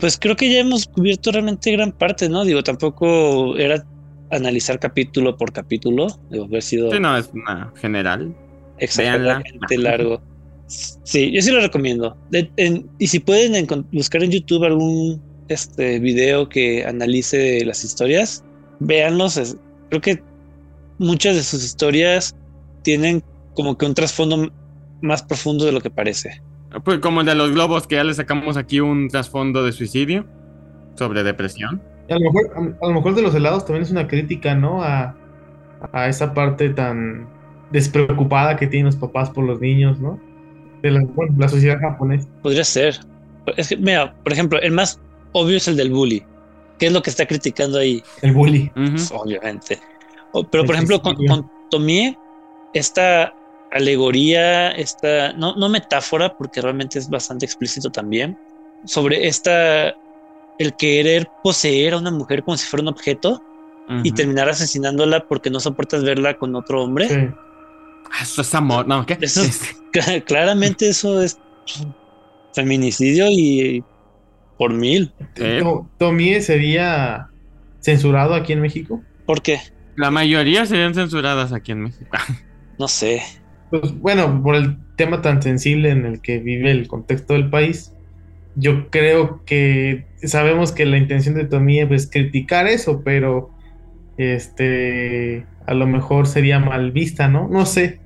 Pues creo que ya hemos cubierto realmente gran parte, ¿no? Digo, tampoco era analizar capítulo por capítulo, debo haber sido... Sí, no, es una general. Exactamente largo. Sí, yo sí lo recomiendo. y si pueden buscar en YouTube algún este video que analice las historias, véanlos. creo que muchas de sus historias tienen como que un trasfondo más profundo de lo que parece. Pues como el de los globos, que ya le sacamos aquí un trasfondo de suicidio sobre depresión. A lo mejor, a, lo mejor de los helados también es una crítica, ¿no? A, a esa parte tan despreocupada que tienen los papás por los niños, ¿no? De la, sociedad japonesa. Podría ser. Es que, mira, por ejemplo, el más obvio es el del bully. ¿Qué es lo que está criticando ahí? El bully. Pues, obviamente. pero, por ejemplo, con, con, Tomie, esta alegoría, esta, no, no metáfora, porque realmente es bastante explícito también, sobre esta, el querer poseer a una mujer como si fuera un objeto y terminar asesinándola porque no soportas verla con otro hombre. Sí. Ah, eso es amor, no, ¿qué? Eso claramente eso es feminicidio y por mil. ¿Tomie sería censurado aquí en México? ¿Por qué? La mayoría serían censuradas aquí en México. no sé. Pues bueno, por el tema tan sensible en el que vive el contexto del país, yo creo que sabemos que la intención de Tomie es criticar eso, pero este a lo mejor sería mal vista, ¿no? No sé.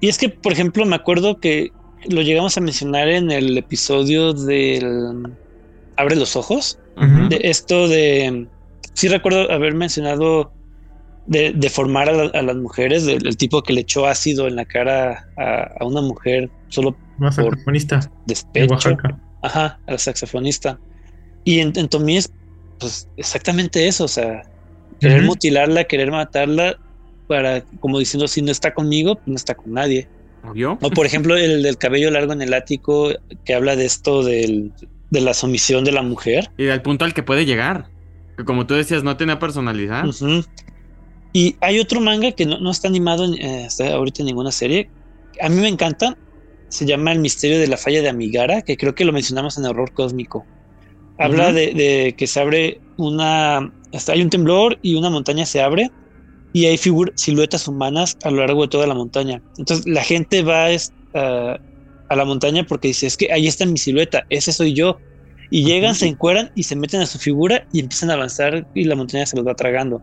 Y es que, por ejemplo, me acuerdo que lo llegamos a mencionar en el episodio del Abre los ojos. De esto de. Sí, recuerdo haber mencionado de, de formar a, las mujeres, del, tipo que le echó ácido en la cara a, una mujer solo una saxofonista despecho. Ajá, a la saxofonista. Y en, en pues exactamente eso, o sea, querer mutilarla, querer matarla, para, como diciendo, si no está conmigo, pues no está con nadie. O por ejemplo, el del cabello largo en el ático, que habla de esto del, de la sumisión de la mujer. Y del punto al que puede llegar. Que como tú decías, no tenía personalidad. Y hay otro manga que no, está animado en, eh, ahorita en ninguna serie. A mí me encanta. Se llama El misterio de la falla de Amigara, que creo que lo mencionamos en Horror Cósmico. Habla de, que se abre una. Hay un temblor y una montaña se abre y hay siluetas humanas a lo largo de toda la montaña. Entonces la gente va a la montaña porque dice: Es que ahí está mi silueta, ese soy yo. Y llegan, se encueran y se meten a su figura y empiezan a avanzar y la montaña se los va tragando.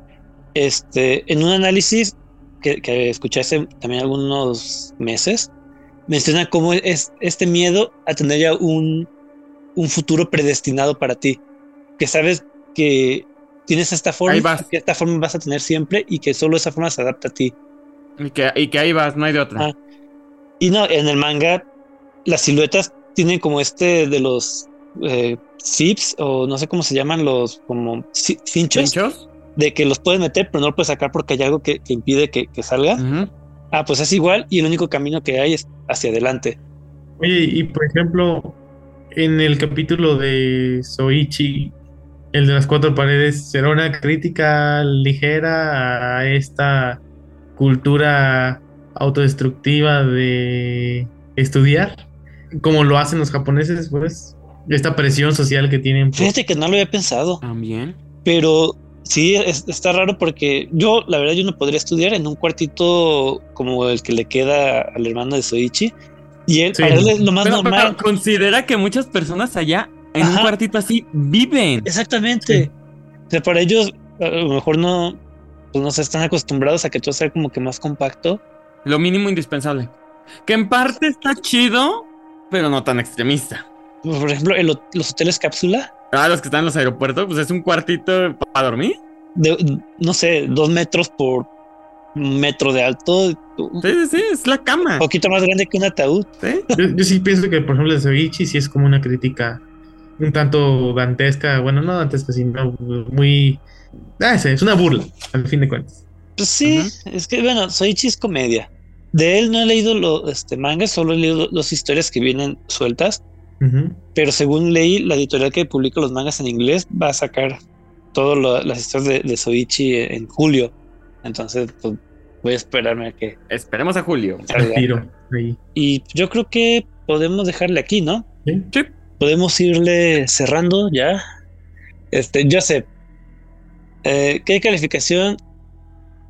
Este, en un análisis que, que escuché hace también algunos meses, menciona cómo es este miedo a tener ya un, un futuro predestinado para ti. Que sabes que tienes esta forma, que esta forma vas a tener siempre y que solo esa forma se adapta a ti. Y que, y que ahí vas, no hay de otra. Y no, en el manga, las siluetas tienen como este de los eh, zips, o no sé cómo se llaman, los como cinchos. ¿Cinchos? de que los puedes meter, pero no lo puedes sacar porque hay algo que, impide que, salga. Ah, pues es igual y el único camino que hay es hacia adelante. Oye, y por ejemplo, en el capítulo de Soichi, el de las cuatro paredes, ¿será una crítica ligera a esta cultura autodestructiva de estudiar? Como lo hacen los japoneses, pues, esta presión social que tienen. Fíjate que no lo había pensado. También. Pero Sí, está raro porque yo, la verdad, yo no podría estudiar en un cuartito como el que le queda al hermano de Soichi. Y él, para él es lo más normal. considera que muchas personas allá en un cuartito así viven. Exactamente. O sea, para ellos, a lo mejor no, pues no se están acostumbrados a que todo sea como que más compacto. Lo mínimo indispensable. Que en parte está chido, pero no tan extremista. Por ejemplo, los hoteles cápsula Ah, los que están en los aeropuertos, pues es un cuartito para dormir. De, no sé, dos metros por metro de alto. Sí, sí, es la cama. Un poquito más grande que un ataúd. Yo, sí pienso que, por ejemplo, el Ceviche sí es como una crítica un tanto dantesca. Bueno, no dantesca, sino muy. Ah, es una burla, al fin de cuentas. Pues sí, es que, bueno, Soichi es comedia. De él no he leído los este, mangas, solo he leído las historias que vienen sueltas. Pero según leí, la editorial que publica los mangas en inglés va a sacar todas las historias de, Soichi en julio. Entonces, pues, voy a esperarme a que. Esperemos a julio. Y yo creo que podemos dejarle aquí, ¿no? Sí. Podemos irle cerrando ya. Este, Joseph, eh, ¿qué calificación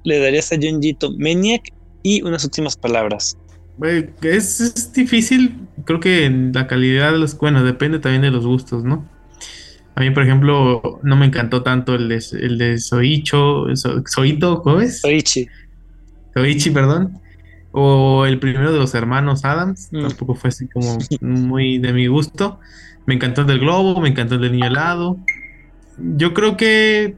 le darías a Junjito Maniac y unas últimas palabras? Es, difícil, creo que la calidad de los, bueno, depende también de los gustos, ¿no? A mí, por ejemplo, no me encantó tanto el de, el de Soicho, Soito, ¿cómo es? Soichi. Soichi, perdón. O el primero de los hermanos Adams, mm. tampoco fue así como muy de mi gusto. Me encantó el del globo, me encantó el del niño helado. Yo creo que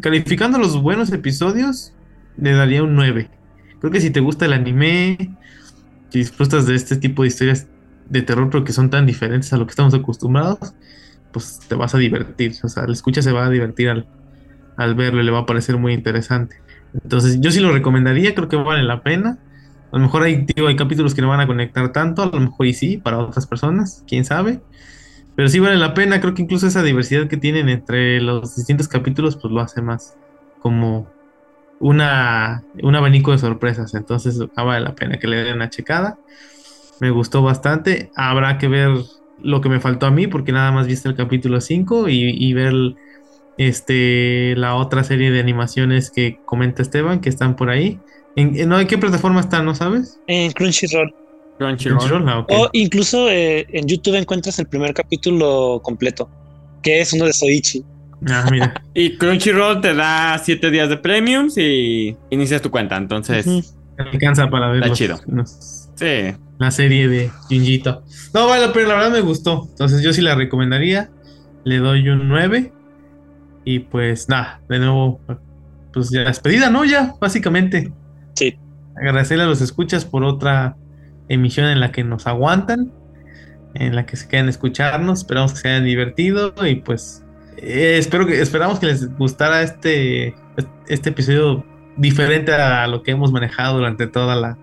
calificando los buenos episodios, le daría un 9. Creo que si te gusta el anime, si disfrutas de este tipo de historias de terror, pero que son tan diferentes a lo que estamos acostumbrados, pues te vas a divertir. O sea, el escucha se va a divertir al, al verlo y le va a parecer muy interesante. Entonces, yo sí lo recomendaría, creo que vale la pena. A lo mejor hay, hay capítulos que no van a conectar tanto, a lo mejor y sí, para otras personas, quién sabe. Pero sí vale la pena, creo que incluso esa diversidad que tienen entre los distintos capítulos, pues lo hace más como una, un abanico de sorpresas. Entonces ah, vale la pena que le den una checada. Me gustó bastante. Habrá que ver lo que me faltó a mí, porque nada más viste el capítulo 5 y, ver este, la otra serie de animaciones que comenta Esteban, que están por ahí. ¿En, no, ¿en qué plataforma están, no sabes? En Crunchyroll. Crunchyroll, ah, O incluso eh, en YouTube encuentras el primer capítulo completo, que es uno de Soichi. Ah, mira. y Crunchyroll te da siete días de premiums y inicias tu cuenta, entonces... Alcanza para verlo. Está chido. sí. La serie de Junjito. No, vale, pero la verdad me gustó. Entonces yo sí la recomendaría. Le doy un 9. Y pues nada, de nuevo, pues ya despedida, ¿no? Ya, básicamente. Agradecerle a los escuchas por otra emisión en la que nos aguantan, en la que se quedan a escucharnos. Esperamos que se hayan divertido y pues eh, espero que esperamos que les gustara este, este episodio diferente a lo que hemos manejado durante toda la,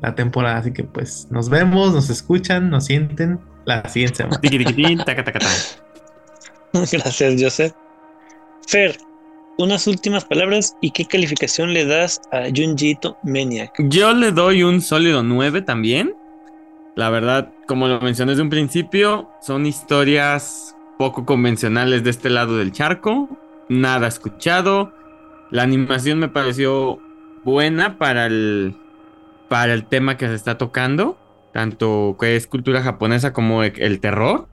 la temporada. Así que pues nos vemos, nos escuchan, nos sienten la siguiente semana. Gracias, Joseph. Fer, unas últimas palabras y qué calificación le das a Junjito Maniac. Yo le doy un sólido 9 también. La verdad, como lo mencioné desde un principio, son historias poco convencionales de este lado del charco. Nada escuchado. La animación me pareció buena para el, para el tema que se está tocando, tanto que es cultura japonesa como el terror.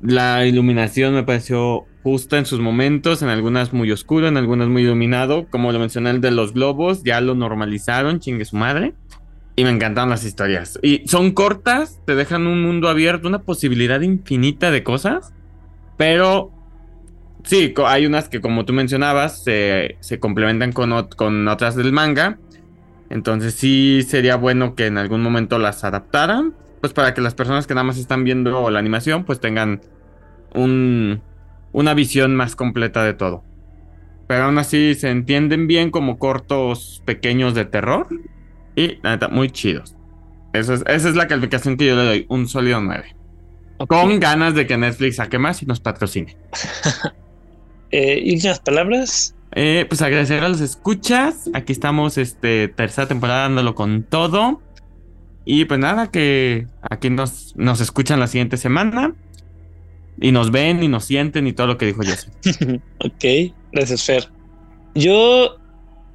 La iluminación me pareció justa en sus momentos, en algunas muy oscuro, en algunas muy iluminado. Como lo mencioné, el de los globos, ya lo normalizaron, chingue su madre. Y me encantaron las historias. Y son cortas, te dejan un mundo abierto, una posibilidad infinita de cosas. Pero sí, hay unas que, como tú mencionabas, se, complementan con, con otras del manga. Entonces sí sería bueno que en algún momento las adaptaran. Pues para que las personas que nada más están viendo la animación, pues tengan un, una visión más completa de todo. Pero aún así se entienden bien como cortos pequeños de terror. Y neta, muy chidos. Eso es, esa es la calificación que yo le doy, un sólido 9. Con ganas de que Netflix saque más y nos patrocine. eh, ¿Y unas palabras? Eh, pues agradecer a los escuchas. Aquí estamos, este, tercera temporada dándolo con todo. Y pues nada, que aquí nos, nos escuchan la siguiente semana. Y nos ven y nos sienten y todo lo que dijo Jesse. ok, gracias Fer. Yo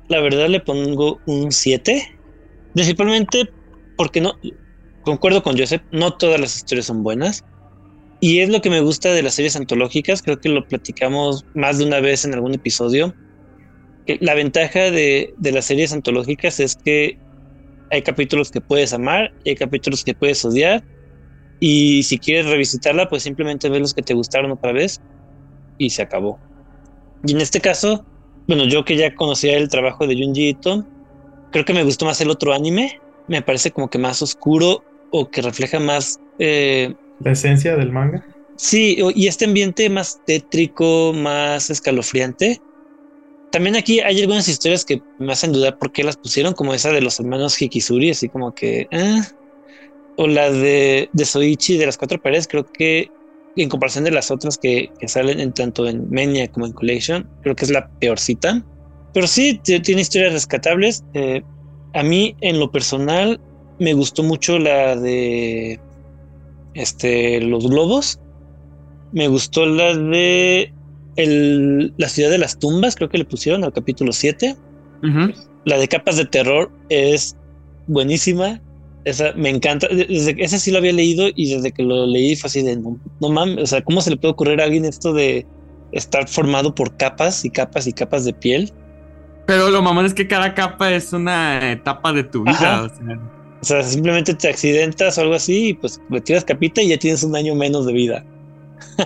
la verdad le pongo un 7. Principalmente porque no, concuerdo con Joseph, no todas las historias son buenas. Y es lo que me gusta de las series antológicas, creo que lo platicamos más de una vez en algún episodio. La ventaja de, de las series antológicas es que hay capítulos que puedes amar y hay capítulos que puedes odiar y si quieres revisitarla, pues simplemente ves los que te gustaron otra vez y se acabó. Y en este caso, bueno, yo que ya conocía el trabajo de Junji Ito, creo que me gustó más el otro anime. Me parece como que más oscuro o que refleja más... Eh, La esencia del manga. Sí, y este ambiente más tétrico, más escalofriante. También aquí hay algunas historias que me hacen dudar por qué las pusieron, como esa de los hermanos Hikisuri, así como que... Eh, o la de, de Soichi de las cuatro paredes, creo que en comparación de las otras que, salen en tanto en Menia como en Collection, creo que es la peorcita. Pero sí, tiene historias rescatables. Eh, a mí, en lo personal, me gustó mucho la de este, los globos. Me gustó la de el, la ciudad de las tumbas, creo que le pusieron al capítulo 7. La de capas de terror es buenísima. Esa me encanta. Desde, ese sí lo había leído y desde que lo leí fue así de no, mames. O sea, ¿cómo se le puede ocurrir a alguien esto de estar formado por capas y capas y capas de piel? Pero lo mamón es que cada capa es una etapa de tu vida. O sea. simplemente te accidentas o algo así y pues le tiras capita y ya tienes un año menos de vida.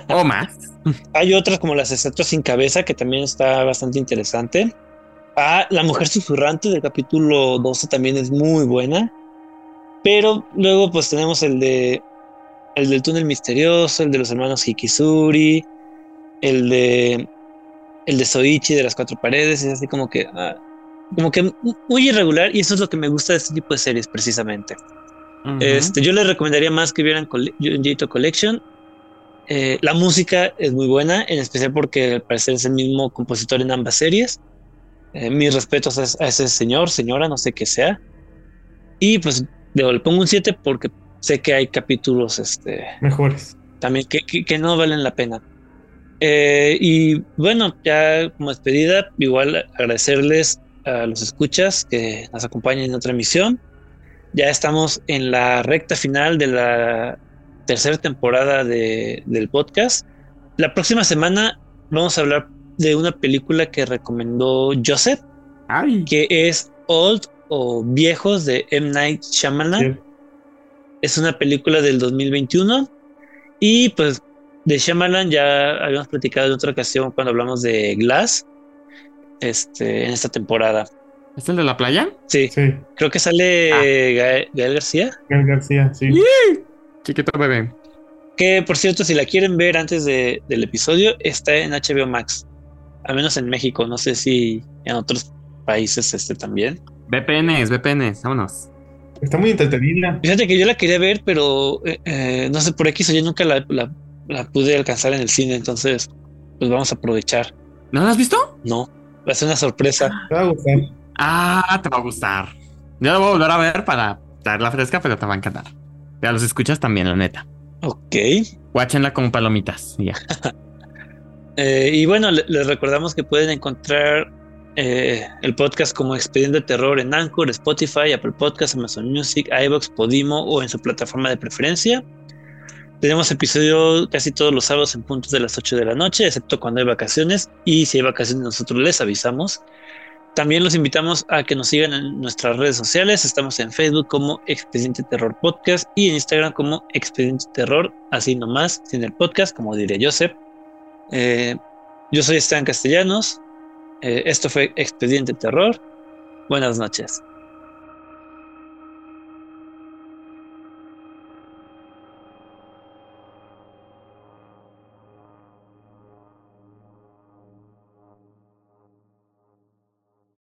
O más. Hay otras como las estatuas sin cabeza que también está bastante interesante. Ah, la mujer susurrante del capítulo 12 también es muy buena. Pero luego pues tenemos el de el del túnel misterioso, el de los hermanos Hikisuri, el de el de Soichi de las cuatro paredes, es así como que ah, como que muy irregular y eso es lo que me gusta de este tipo de series precisamente. Este, yo les recomendaría más que vieran Junjito Collection. Eh, la música es muy buena, en especial porque al parecer es el mismo compositor en ambas series. Eh, mis respetos a, a, ese señor, señora, no sé qué sea. Y pues le pongo un 7 porque sé que hay capítulos este, mejores. También que, que, no valen la pena. Eh, y bueno, ya como despedida, igual agradecerles a los escuchas que nos acompañan en otra emisión. Ya estamos en la recta final de la tercera temporada de, del podcast. La próxima semana vamos a hablar de una película que recomendó Joseph, que es Old o Viejos de M. Night Shyamalan. Es una película del 2021 y pues de Shyamalan ya habíamos platicado en otra ocasión cuando hablamos de Glass este, en esta temporada. ¿Es el de la playa? Sí. Creo que sale ah. Gael, García. Gael García, sí. Chiquito bebé. Que por cierto, si la quieren ver antes del episodio, está en HBO Max. Al menos en México. No sé si en otros países este también. VPNs, VPNs, vámonos. Está muy entretenida. Fíjate que yo la quería ver, pero eh, eh, no sé por X o yo nunca la, la, pude alcanzar en el cine, entonces pues vamos a aprovechar. ¿No la has visto? No, va a ser una sorpresa. Te va a gustar. Ah, te va a gustar. Yo la voy a volver a ver para traerla fresca, pero te va a encantar. Ya los escuchas también, la neta. Ok. Guáchenla como palomitas. Ya. Eh, y bueno, les recordamos que pueden encontrar eh, el podcast como Expediente Terror en Anchor, Spotify, Apple Podcasts, Amazon Music, iBox, Podimo o en su plataforma de preferencia. Tenemos episodio casi todos los sábados en puntos de las 8 de la noche, excepto cuando hay vacaciones. Y si hay vacaciones, nosotros les avisamos. También los invitamos a que nos sigan en nuestras redes sociales. Estamos en Facebook como Expediente Terror Podcast y en Instagram como Expediente Terror, así nomás, sin el podcast, como diría Joseph. Eh, yo soy Esteban Castellanos. Eh, esto fue Expediente Terror. Buenas noches.